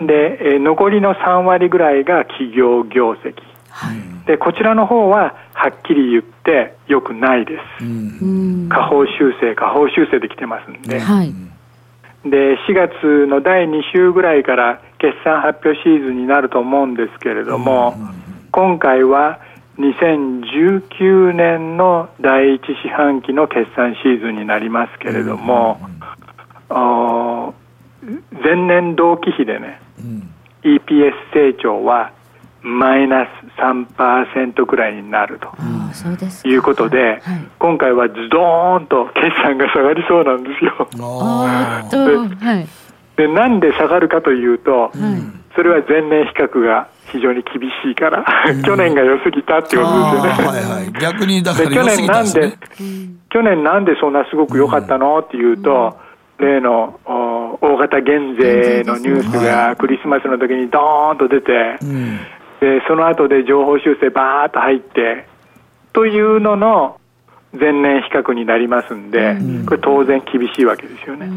で、え残りの3割ぐらいが企業業績、はい、でこちらの方ははっきり言ってよくないです、うん、下方修正下方修正できてますんで、はい、で4月の第2週ぐらいから決算発表シーズンになると思うんですけれども、うん、今回は2019年の第一四半期の決算シーズンになりますけれども、うん、前年同期比でね、うん、EPS 成長はマイナス3%くらいになると。いうことで、はい、今回はズドーンと決算が下がりそうなんですよ。[laughs] ででなんで下がるかというと、それは前年比較が非常に厳しいから、去年が良すぎたっていうことですよね。はいはい、[laughs] 逆にだから良すぎたんですね。去年なんでそんなすごく良かったのっていうと、例の大型減税のニュースがクリスマスの時にドーンと出て、でその後で情報修正ばーっと入ってというのの前年比較になりますんで、これ当然厳しいわけですよね。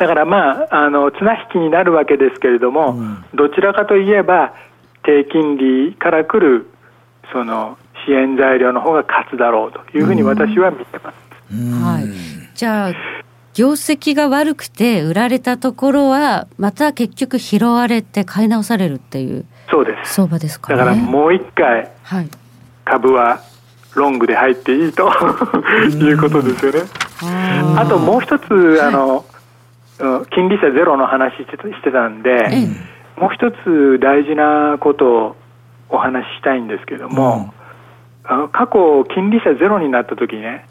だからまあ、あの綱引きになるわけですけれども、どちらかといえば、低金利から来るその支援材料の方が勝つだろうというふうに私は見てます。はい、じゃあ業績が悪くて売られたところはまた結局拾われて買い直されるっていうそうです。相場ですか、ね、だからもう一回、株はロングで入ってい。いということですよね。あともう一つ、あの、金利差ゼロの話してたんで、もう一つ大事なことをお話ししたいんですけども、あの過去金利差ゼロになった時ね、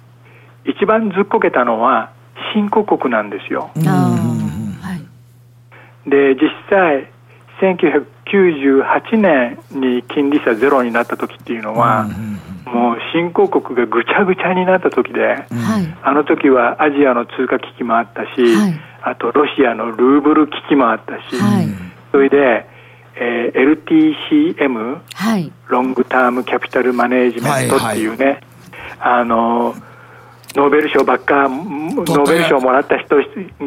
一番ずっこけたのは新興国なんですよ。で実際1998年に金利差ゼロになった時っていうのは、もう新興国がぐちゃぐちゃになった時で、はい、あの時はアジアの通貨危機もあったし、はい、あとロシアのルーブル危機もあったし、はい、それで、えー、LTCM、ロングタームキャピタルマネージメントっていうね、あのノーベル賞ばっか、ノーベル賞もらった人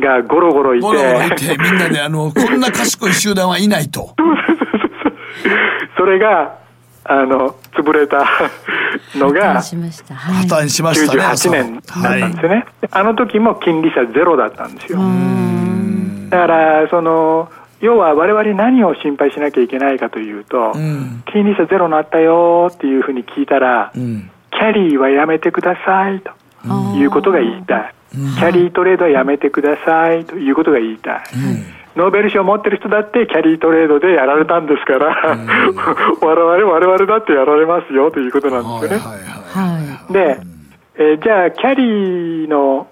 がゴロゴロいて、ゴロゴロいてみんなであの、こんな賢い集団はいないと。[laughs] それが、あの、潰れた [laughs] のが、破綻しました。はい、破綻しましたね。98年だったんですよね。はい、あの時も金利差ゼロだったんですよ。だから、その、要は我々何を心配しなきゃいけないかというと、うん、金利差ゼロになったよっていうふうに聞いたら、うん、キャリーはやめてくださいということが言いたい。キャリートレードはやめてくださいということが言いたい。ノーベル賞を持ってる人だってキャリートレードでやられたんですから、我々、我々だってやられますよということなんですよね。で、えー、じゃあ、キャリーの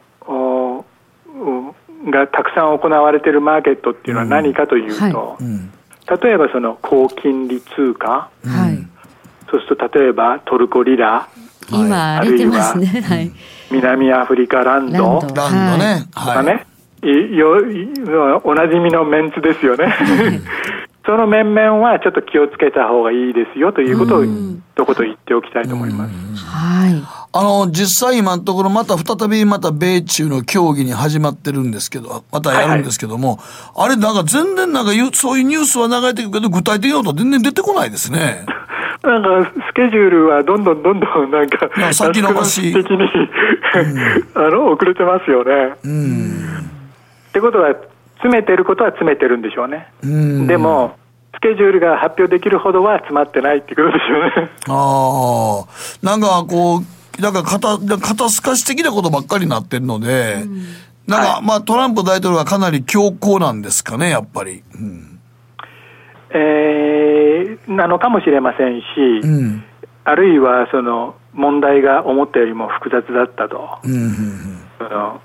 がたくさん行われているマーケットっていうのは何かというと、例えばその高金利通貨、はい、そうすると例えばトルコリラ、今荒れてますね、はい、南アフリカランドランド。ね、はい、ねよおなじみのメンツですよね。[laughs] その面々はちょっと気をつけた方がいいですよということを、一言言っておきたいと思います。はい。あの、実際今のところまた再びまた米中の協議に始まってるんですけど、またやるんですけども、はいはい、あれなんか全然なんかそういうニュースは流れてるけど、具体的なことは全然出てこないですね。[laughs] なんかスケジュールはどんどんどんどんなんか先延ばし的に [laughs] あの遅れてますよね。うんってことは、詰めてることは詰めてるんでしょうね。うでも、スケジュールが発表できるほどは詰まってないってことでしょうね。ああ、なんかこう、なんか肩、肩透かし的なことばっかりになってるので、んなんか、はい、まあトランプ大統領はかなり強硬なんですかね、やっぱり。うん、えー、なのかもしれませんし、うん、あるいはその問題が思ったよりも複雑だったと。うんうんうん、その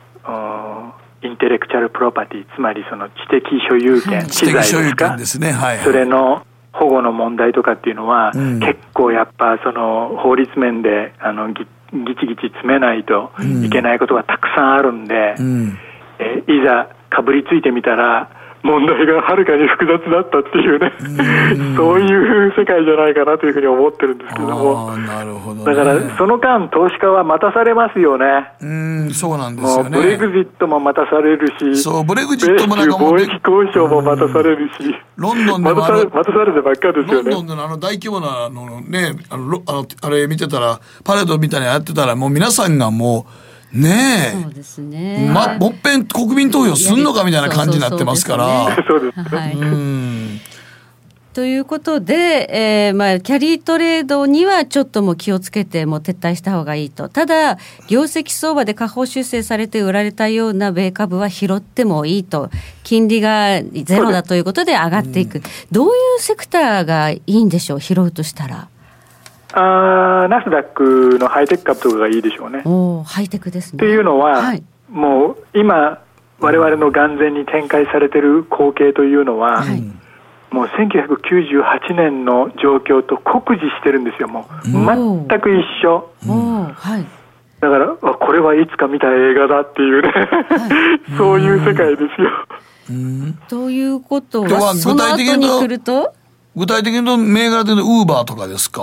インテレクチャルプロパティつまりその知的所有権、はい、知的所有権ですね、はい、それの保護の問題とかっていうのは、うん、結構やっぱその法律面であのぎぎちぎち詰めないといけないことがたくさんあるんで、うん、えいざかぶりついてみたら問題がはるかに複雑だったっていうね、うそういう世界じゃないかなというふうに思ってるんですけども、なるほど、ね、だからその間、投資家は待たされますよね。うん、そうなんですよね。ブレグジットも待たされるし、そう、ブレグジットもなんか貿易交渉も待たされるし、ロンドンで待たされ待たされてばっかりですよね。ロンドンのあの大規模なあのね、あのあのあれ見てたら、パレードみたいなやってたら、もう皆さんがもう、ねえ。そうですね。ま、もっぺん国民投票すんのかみたいな感じになってますから。そうですね。はい。ということで、えーまあ、キャリートレードにはちょっとも気をつけても撤退した方がいいと、ただ、業績相場で下方修正されて売られたような米株は拾ってもいいと、金利がゼロだということで上がっていく、どういうセクターがいいんでしょう、拾うとしたら。あナスダックのハイテク株とかがいいでしょうね。おハイテクですね。っていうのは、はい、もう今、我々の眼前に展開されている光景というのは、はい、もう1998年の状況と酷似してるんですよ、もう。全く一緒。はい、だからこれはいつか見た映画だっていうね、[laughs] そういう世界ですよ。ということは、その後に来ると？具体的に銘柄でウーバーとかですか？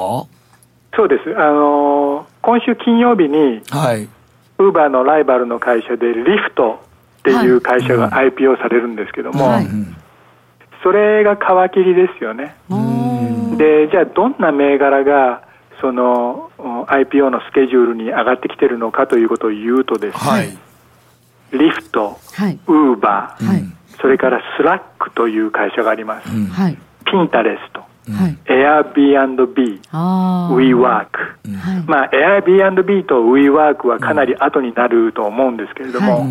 そうです。あのー、今週金曜日に、はい。ウーバーのライバルの会社で、リフトっていう会社が IPO されるんですけども、はい、それが皮切りですよね。で、じゃあどんな銘柄が、その IPO のスケジュールに上がってきてるのかということを言うとですね、はい、リフト、ウーバー、それからスラックという会社があります。うん、ピンタレスト、Airbnb、WeWork、まあ Airbnb と WeWork はかなり後になると思うんですけれども、はい、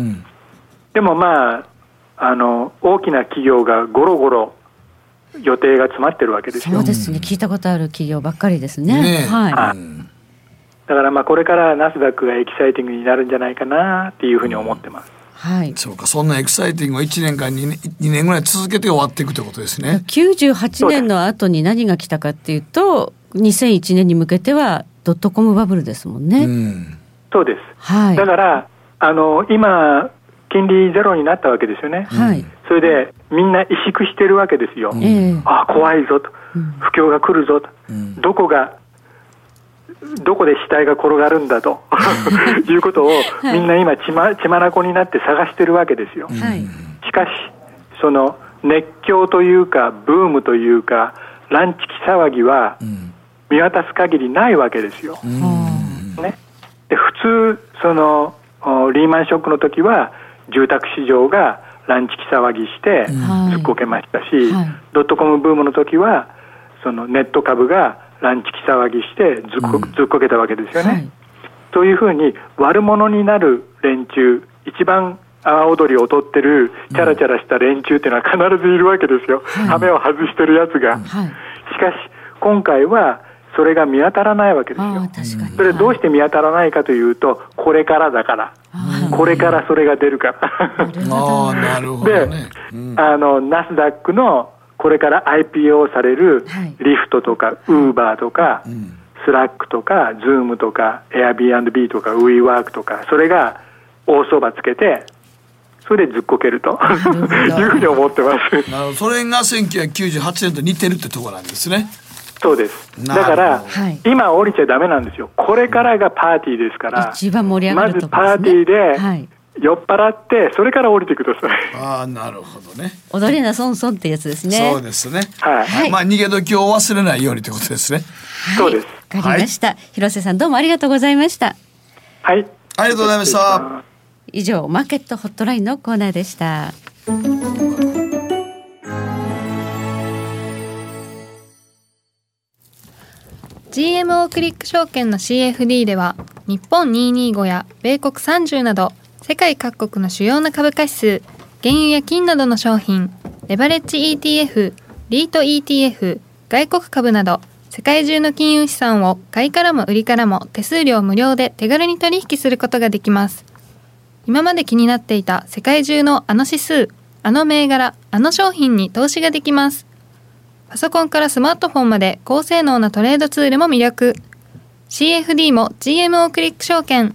でもまああの大きな企業がゴロゴロ予定が詰まってるわけですよ。そうですね。聞いたことある企業ばっかりですね。ねはい。だからまあこれからナスダックがエキサイティングになるんじゃないかなっていうふうに思ってます。はい、そうかそんなエキサイティングを1年間 2, 年2年ぐらい続けて終わっていくということですね。98年の後に何が来たかっていうと2001年に向けてはドットコムバブルですもんね、うん、そうです、はい、だからあの今金利ゼロになったわけですよね、はい、それでみんな萎縮してるわけですよ、うん、あ怖いぞと、不況が来るぞと、うん、どこがどこで死体が転がるんだと [laughs] いうことを、みんな今血ま、血まなこになって探してるわけですよ。はい、しかし、その熱狂というか、ブームというか、ランチキ騒ぎは見渡す限りないわけですよ。ね、で普通そのリーマンショックの時は住宅市場がランチキ騒ぎしてずっこけましたし、はい、ドットコムブームの時はそのネット株がランチキ騒ぎしてずっこ,、ずっこけたわけですよね。はい、というふうに悪者になる連中一番阿波踊りを踊ってるチャラチャラした連中っていうのは必ずいるわけですよ、羽目を外してるやつが、はい、しかし今回はそれが見当たらないわけですよ。それどうして見当たらないかというとこれからだから。これからそれが出るから。あなるほど、ね、で、うん、あのナスダックのこれから IPO されるリフトとか、ウーバーとか、スラックとか、ズームとか、エアビー b とか、ウィーワークとか、それが大相場つけて、それでずっこけると [laughs] いうふうに思ってます。なるほど。それが1998年と似てるってところなんですね。そうです。だから、はい、今降りちゃダメなんですよ。これからがパーティーですから、一番盛り上がる、ね、まずパーティーで、はい酔っ払ってそれから降りてください。ああなるほどね。踊りなそんそんってやつですね。そうですね。はい、はい、まあ逃げ時を忘れないようにってことですね、はい、そうです。わかりました、はい、広瀬さんどうもありがとうございました。はい。ありがとうございました。以上マーケットホットラインのコーナーでした。GMO クリック証券の CFD では日本225や米国30など世界各国の主要な株価指数原油や金などの商品レバレッジ ETF リート ETF 外国株など世界中の金融資産を買いからも売りからも手数料無料で手軽に取引することができます今まで気になっていた世界中のあの指数あの銘柄あの商品に投資ができますパソコンからスマートフォンまで高性能なトレードツールも魅力。CFD も GMO クリック証券。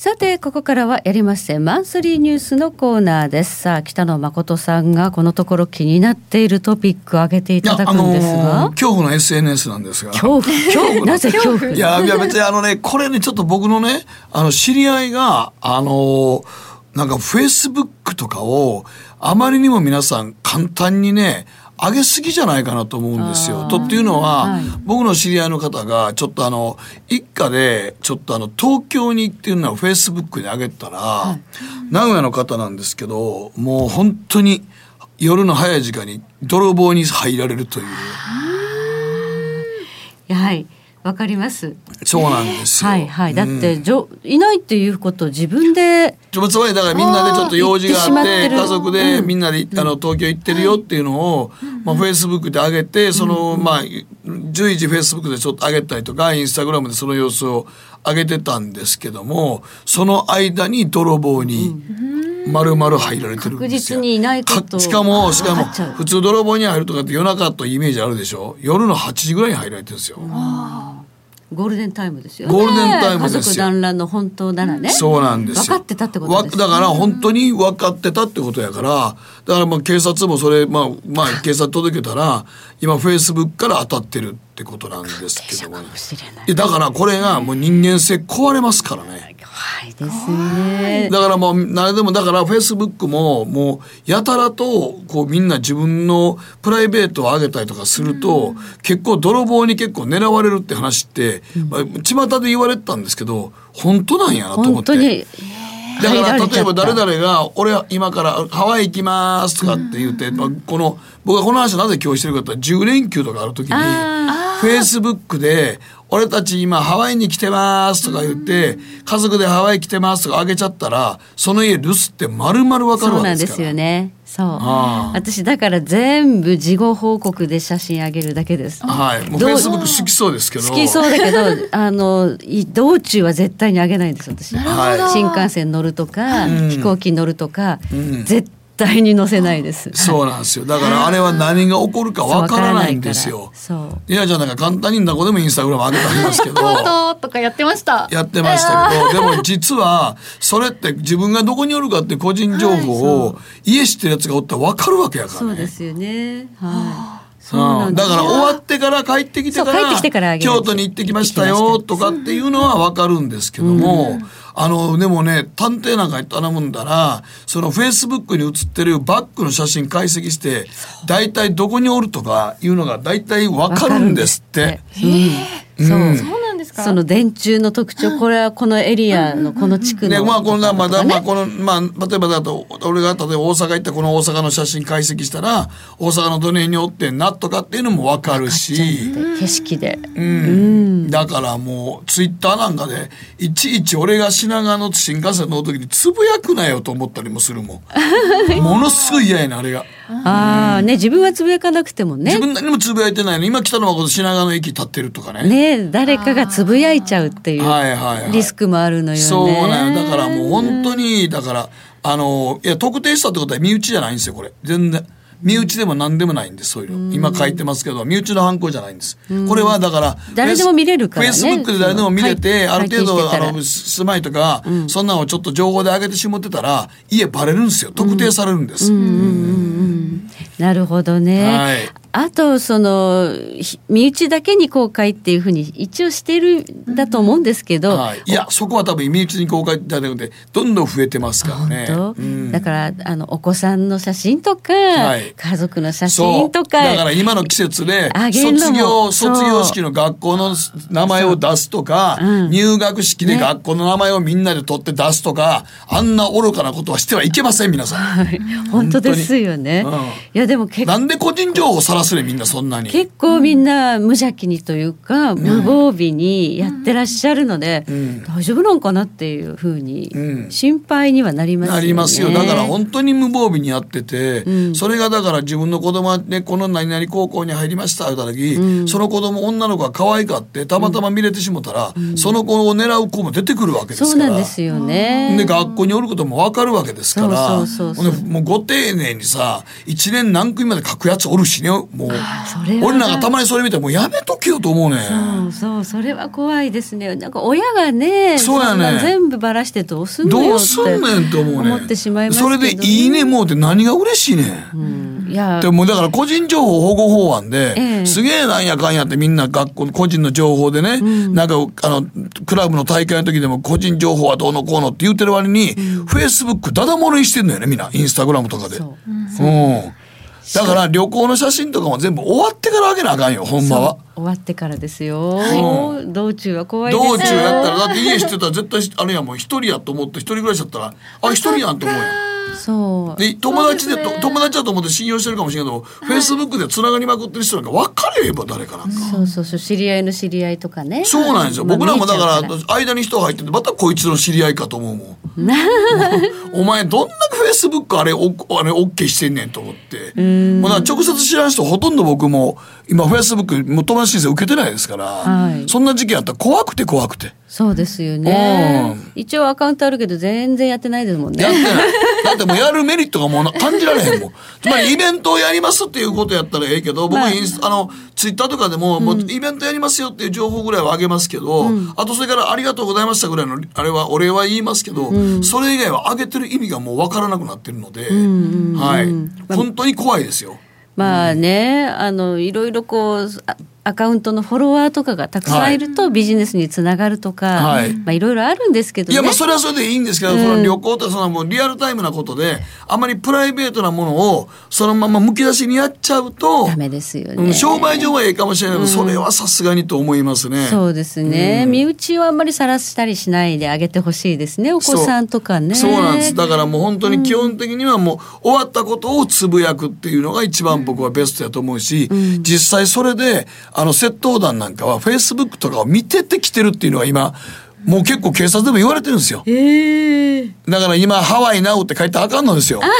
さて、ここからはやりません。マンスリーニュースのコーナーです。さあ、北野誠さんがこのところ気になっているトピックを挙げていただくんですが。あのー、恐怖の SNS なんですが。恐怖？恐怖？なぜ？恐怖？いや、いや別にあのね、これね、ちょっと僕のね、あの、知り合いが、あのー、なんかフェイスブックとかを、あまりにも皆さん簡単にね、上げすぎじゃないかなと思うんですよ。とっていうのは、はい、僕の知り合いの方が、ちょっとあの、一家で、ちょっとあの、東京にっていうのはフェイスブックに上げたら、はい、名古屋の方なんですけど、もう本当に夜の早い時間に泥棒に入られるという。はい。わかります？そうなんですはいはい。だって、じょいないっていうことを自分で。つまりだからみんなでちょっと用事があって家族でみんなで、あの東京行ってるよっていうのを、まあフェイスブックで上げてその、まあ随時フェイスブックでちょっと上げたりとかインスタグラムでその様子を上げてたんですけどもその間に泥棒に。丸々入られてるんですよ。しかも、しかも、普通泥棒に入るとかって夜中とイメージあるでしょ？夜の8時ぐらいに入られてるんですよ。ゴールデンタイムですよね。ゴールデンタイムですよ家族団らんの本当ならね。そうなんですよ。分かってたってことです、ね、だから本当に分かってたってことやから、だからまあ警察もそれ、まあ、まあ警察届けたら、今フェイスブックから当たってるってことなんですけども、ね、だからこれがもう人間性壊れますからね。はいですね。だからもう、なでもだからフェイスブックも、もう、やたらと、こうみんな自分のプライベートを上げたりとかすると、うん、結構泥棒に結構狙われるって話って、うん、まあ、巷で言われてたんですけど、本当なんやなと思って。だから例えば誰々が「俺は今からハワイ行きます」とかって言って、うん、この僕はこの話なぜ今日してるかって10連休とかある時にフェイスブックで俺たち今ハワイに来てますとか言って、家族でハワイ来てますとかあげちゃったら、その家留守って丸々わかるわけですから。そうなんですよね。そう。私だから全部事後報告で写真あげるだけです。はい。もうフェイスブック好きそうですけど。好きそうだけど、[laughs] あの、道中は絶対にあげないんです私。新幹線乗るとか、飛行機乗るとか、うん、絶対に載せないです。[laughs] そうなんですよ。だからあれは何が起こるかわからないんですよ。いやじゃあなんか簡単にどこでもインスタグラム上げたんですけど。[laughs] とかやってました。やってましたけど、[laughs] でも実はそれって自分がどこにおるかって個人情報を家知ってるやつがおったらわかるわけやからね。そうですよね。はい。うん、だから終わってから帰ってきてから京都に行ってきましたよとかっていうのは分かるんですけども、あのでもね探偵なんかに頼むんだらそのフェイスブックに写ってるバッグの写真解析して大体どこにおるとかいうのが大体分かるんですって。うん、そうその電柱の特徴これはこのエリアのこの地区の、ね、まあこのまだまあこのまあ例えばだと俺が例えば大阪行ったこの大阪の写真解析したら大阪のどの辺におってんなとかっていうのも分かるし。景色で、うん、だからもうツイッターなんかでいちいち俺が品川の新幹線乗る時につぶやくなよと思ったりもするもん。[laughs] ものすごい嫌やなあれが。ああね自分はつぶやかなくてもね。自分何もつぶやいてないの今北の誠品川の駅立ってるとかね。ね誰かがつぶやいちゃうっていうリスクもあるのよね、そうなんだからもう本当にだからあのいや特定したってことは身内じゃないんですよこれ。全然身内でも何でもないんですそういうの。今書いてますけど身内の犯行じゃないんです。これはだから誰でも見れるからね。フェイスブックで誰でも見れて、ある程度あの住まいとか、そんなのをちょっと情報で上げてしまってたら家バレるんですよ。特定されるんです、なるほどね、はい、あとその身内だけに公開っていうふうに一応してるんだと思うんですけど、はい、いやそこは多分身内に公開だけでどんどん増えてますからね、うん、だからあのお子さんの写真とか、はい、家族の写真とかだから今の季節で卒業卒業式の学校の名前を出すとか、うん、入学式で学校の名前をみんなで取って出すとか、ね、あんな愚かなことはしてはいけません皆さん、はい、本当ですよね、うん、いやでも結構。なんで個人情報さらすねみんなそんなに。結構みんな無邪気にというか、無防備にやってらっしゃるので、大丈夫なんかなっていうふうに心配にはなりますよね、なりますよ。だから本当に無防備にやってて、それがだから自分の子供はねこの何々高校に入りました言った時、その子供女の子が可愛かってたまたま見れてしもたら、その子を狙う子も出てくるわけですから。そうなんですよね。で学校におることも分かるわけですから。もうご丁寧にさ1年何組まで書くやつおるしねもう俺なんかたまにそれ見てもうやめとけよと思うねそうそうそれは怖いですね。なんか親がねそうやね全部ばらしてどうすんのよどうすんねんと思うね思ってしまいます、ね、それで「いいね」もうって何が嬉しいねん、うん、いや。でもだから個人情報保護法案で、ええ、すげえなんやかんやってみんな学校個人の情報でね、うん、なんかあのクラブの大会の時でも個人情報はどうのこうのって言ってる割に、フェイスブックダダ漏れにしてんのよねみんな。インスタグラムとかで。う。うんだから旅行の写真とかも全部終わってからあげなあかんよほんまは。終わってからですよ、うん、道中は怖いです。道中やったらだって家知ってたら絶対あれやもう一人やと思って一人暮らしだったらあ一人やんと思うよそう。で友達でで友達だと思って信用してるかもしれないけど、フェイスブックでつながりまくってる人なんか分かれば誰かなんか。そうそうそう知り合いの知り合いとかね。そうなんですよ、僕らもだから間に人が入っててまたこいつの知り合いかと思うもん。[laughs] お前どんなフェイスブックあれおあれオッケーしてんねんと思って。もう直接知らん人ほとんど僕も今フェイスブックも友達申請受けてないですから、はい、そんな時期あったら怖くて怖くて。そうですよね。一応アカウントあるけど全然やってないですもんね。やってない。[laughs] だってもうやるメリットがもう感じられへんもん。つまりイベントをやりますっていうことやったらええけど、僕インス、あの、ツイッターとかでも、もうイベントやりますよっていう情報ぐらいはあげますけど、あとそれからありがとうございましたぐらいの、あれは、お礼は言いますけど、それ以外はあげてる意味がもうわからなくなってるので、はい。本当に怖いですよ。まあね、あの、いろいろこう、アカウントのフォロワーとかがたくさんいるとビジネスにつながるとか、はい、まあいろいろあるんですけど、ね、いやまあそれはそれでいいんですけど、うん、その旅行ってそのもうリアルタイムなことであまりプライベートなものをそのままむき出しにやっちゃうとダメですよね、うん、商売上はええかもしれないけど、うん、それはさすがにと思いますね。そうですね、身内はあんまりさらしたりしないであげてほしいですねお子さんとかね。そうなんです。だからもう本当に基本的にはもう終わったことをつぶやくっていうのが一番僕はベストやと思うし、実際それであの窃盗団なんかはフェイスブックとかを見ててきてるっていうのが今もう結構警察でも言われてるんですよ、えー、だから今「ハワイナウ」って書いてあかんのですよ。[laughs]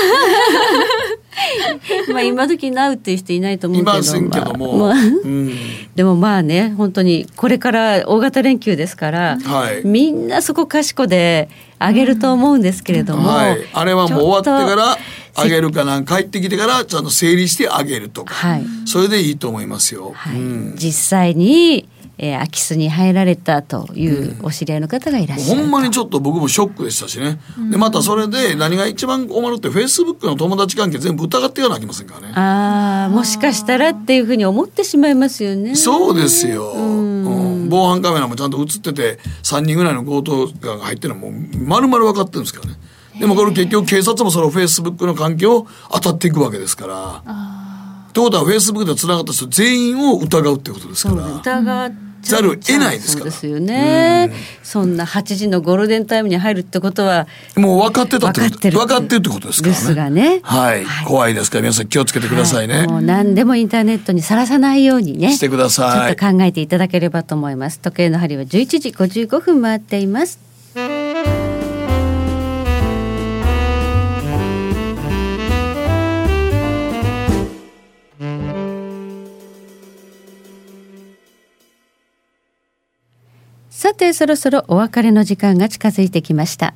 まあ今時ナウっていう人いないと思うけどいまけども、まあうん、でもまあね本当にこれから大型連休ですから、はい、みんなそこかしこであげると思うんですけれども、はい、あれはもう終わってからあげるかなん帰ってきてからちゃんと整理してあげるとか、はい、それでいいと思いますよ。はい。うん、実際にえー、空き巣に入られたというお知り合いの方がいらっしゃる、うん、ほんまにちょっと僕もショックでしたしね、うん、でまたそれで何が一番困るってフェイスブックの友達関係全部疑っていかなきゃいけませんからね。ああもしかしたらっていうふうに思ってしまいますよね。そうですよ、うん。防犯カメラもちゃんと映ってて3人ぐらいの強盗が入ってるのも丸々分かってるんですからねでもこれ結局警察もそのフェイスブックの関係を当たっていくわけですから。ということはフェイスブックでつながった人全員を疑うってことですから。疑っざるを得ないですから。そうですよね。そんな8時のゴールデンタイムに入るってことは。もう分かってたってこと。分かってるってことですからね。ですがね。はい。怖いですから皆さん気をつけてくださいね。もう何でもインターネットにさらさないようにね。してください。ちょっと考えていただければと思います。時計の針は11時55分回っています。さてそろそろお別れの時間が近づいてきました。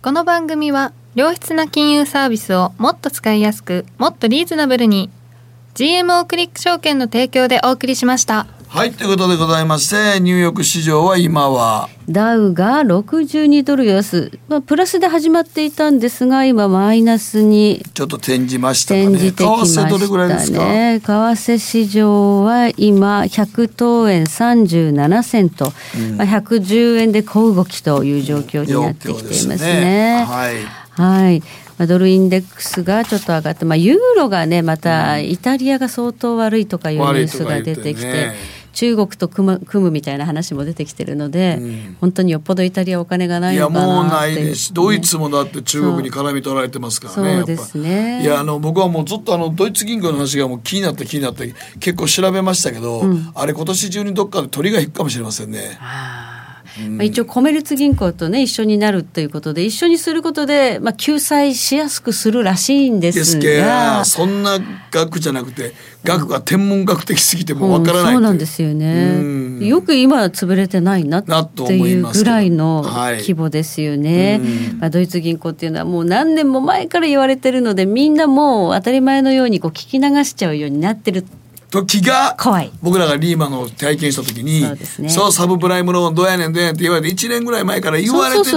この番組は良質な金融サービスをもっと使いやすくもっとリーズナブルに GMO クリック証券の提供でお送りしました。はいということでございましてニューヨーク市場は今は。ダウが62ドル安、まあ、プラスで始まっていたんですが今マイナスにちょっと転じましたね。転じてきましたね。為替市場は今100等円37銭と、うん、まあ、110円で小動きという状況になってきていますね。ね。はい、はい。まあ、ドルインデックスがちょっと上がって、まあ、ユーロがねまたイタリアが相当悪いとかいうニュースが出てきて。中国と組む組むみたいな話も出てきてるので、うん、本当によっぽどイタリアお金がないのかないやもうないです。し、ドイツもだって中国に絡み取られてますからねそうですね。いやあの僕はもうずっとあのドイツ銀行の話がもう気になって気になって結構調べましたけど、うん、あれ今年中にどっかで鳥が引くかもしれませんね。あまあ、一応コメルツ銀行とね一緒になるということで一緒にすることで、まあ、救済しやすくするらしいんですが。そんな額じゃなくて額が天文学的すぎてもわからない、う。ん、そうなんですよね。よく今潰れてないなっていうぐらいの規模ですよね、はい、まあ、ドイツ銀行っていうのはもう何年も前から言われてるのでみんなもう当たり前のようにこう聞き流しちゃうようになってる時が僕らがリーマンを体験した時にそう、ね、そうサブプライムローンどうやねんどうやねんって言われて1年ぐらい前から言われてて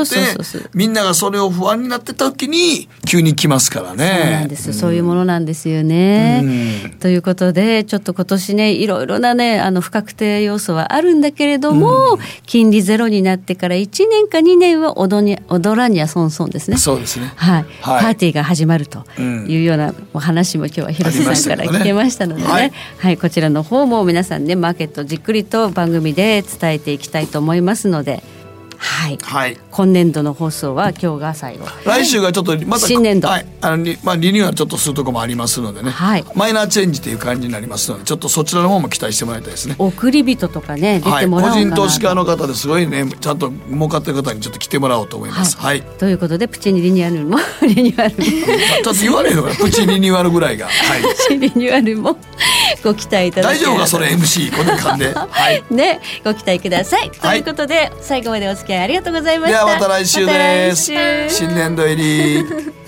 みんながそれを不安になってた時に急に来ますからね。そうなんです、うん、そういうものなんですよね。ということでちょっと今年ねいろいろなねあの不確定要素はあるんだけれども、うん、金利ゼロになってから1年か2年は踊に踊らにゃ損損ですね。そうですね、はい、はい、パーティーが始まるというようなお話も今日は広瀬さんから聞けましたのでね。はい、こちらの方も皆さんねマーケットじっくりと番組で伝えていきたいと思いますので。はい、はい、今年度の放送は今日が最後。来週がちょっとまた新年度、はい、あのまあ、リニューアルちょっとするとこもありますのでね、はい、マイナーチェンジという感じになりますのでちょっとそちらの方も期待してもらいたいですね。送り人とかね出てもらおうはい、個人投資家の方ですごいねちゃんと儲かってる方にちょっと来てもらおうと思います、はい、ということでプチリニューアルも [laughs] リニューアルちょっと言われるよプチリニューアルぐらいが、はい、プチリニューアルもご期待いただ大丈夫かそれ MC この間で、はい、[laughs] ねご期待ください、ということで最後までお付き合いありがとうございました。ではまた来週です。新年度入り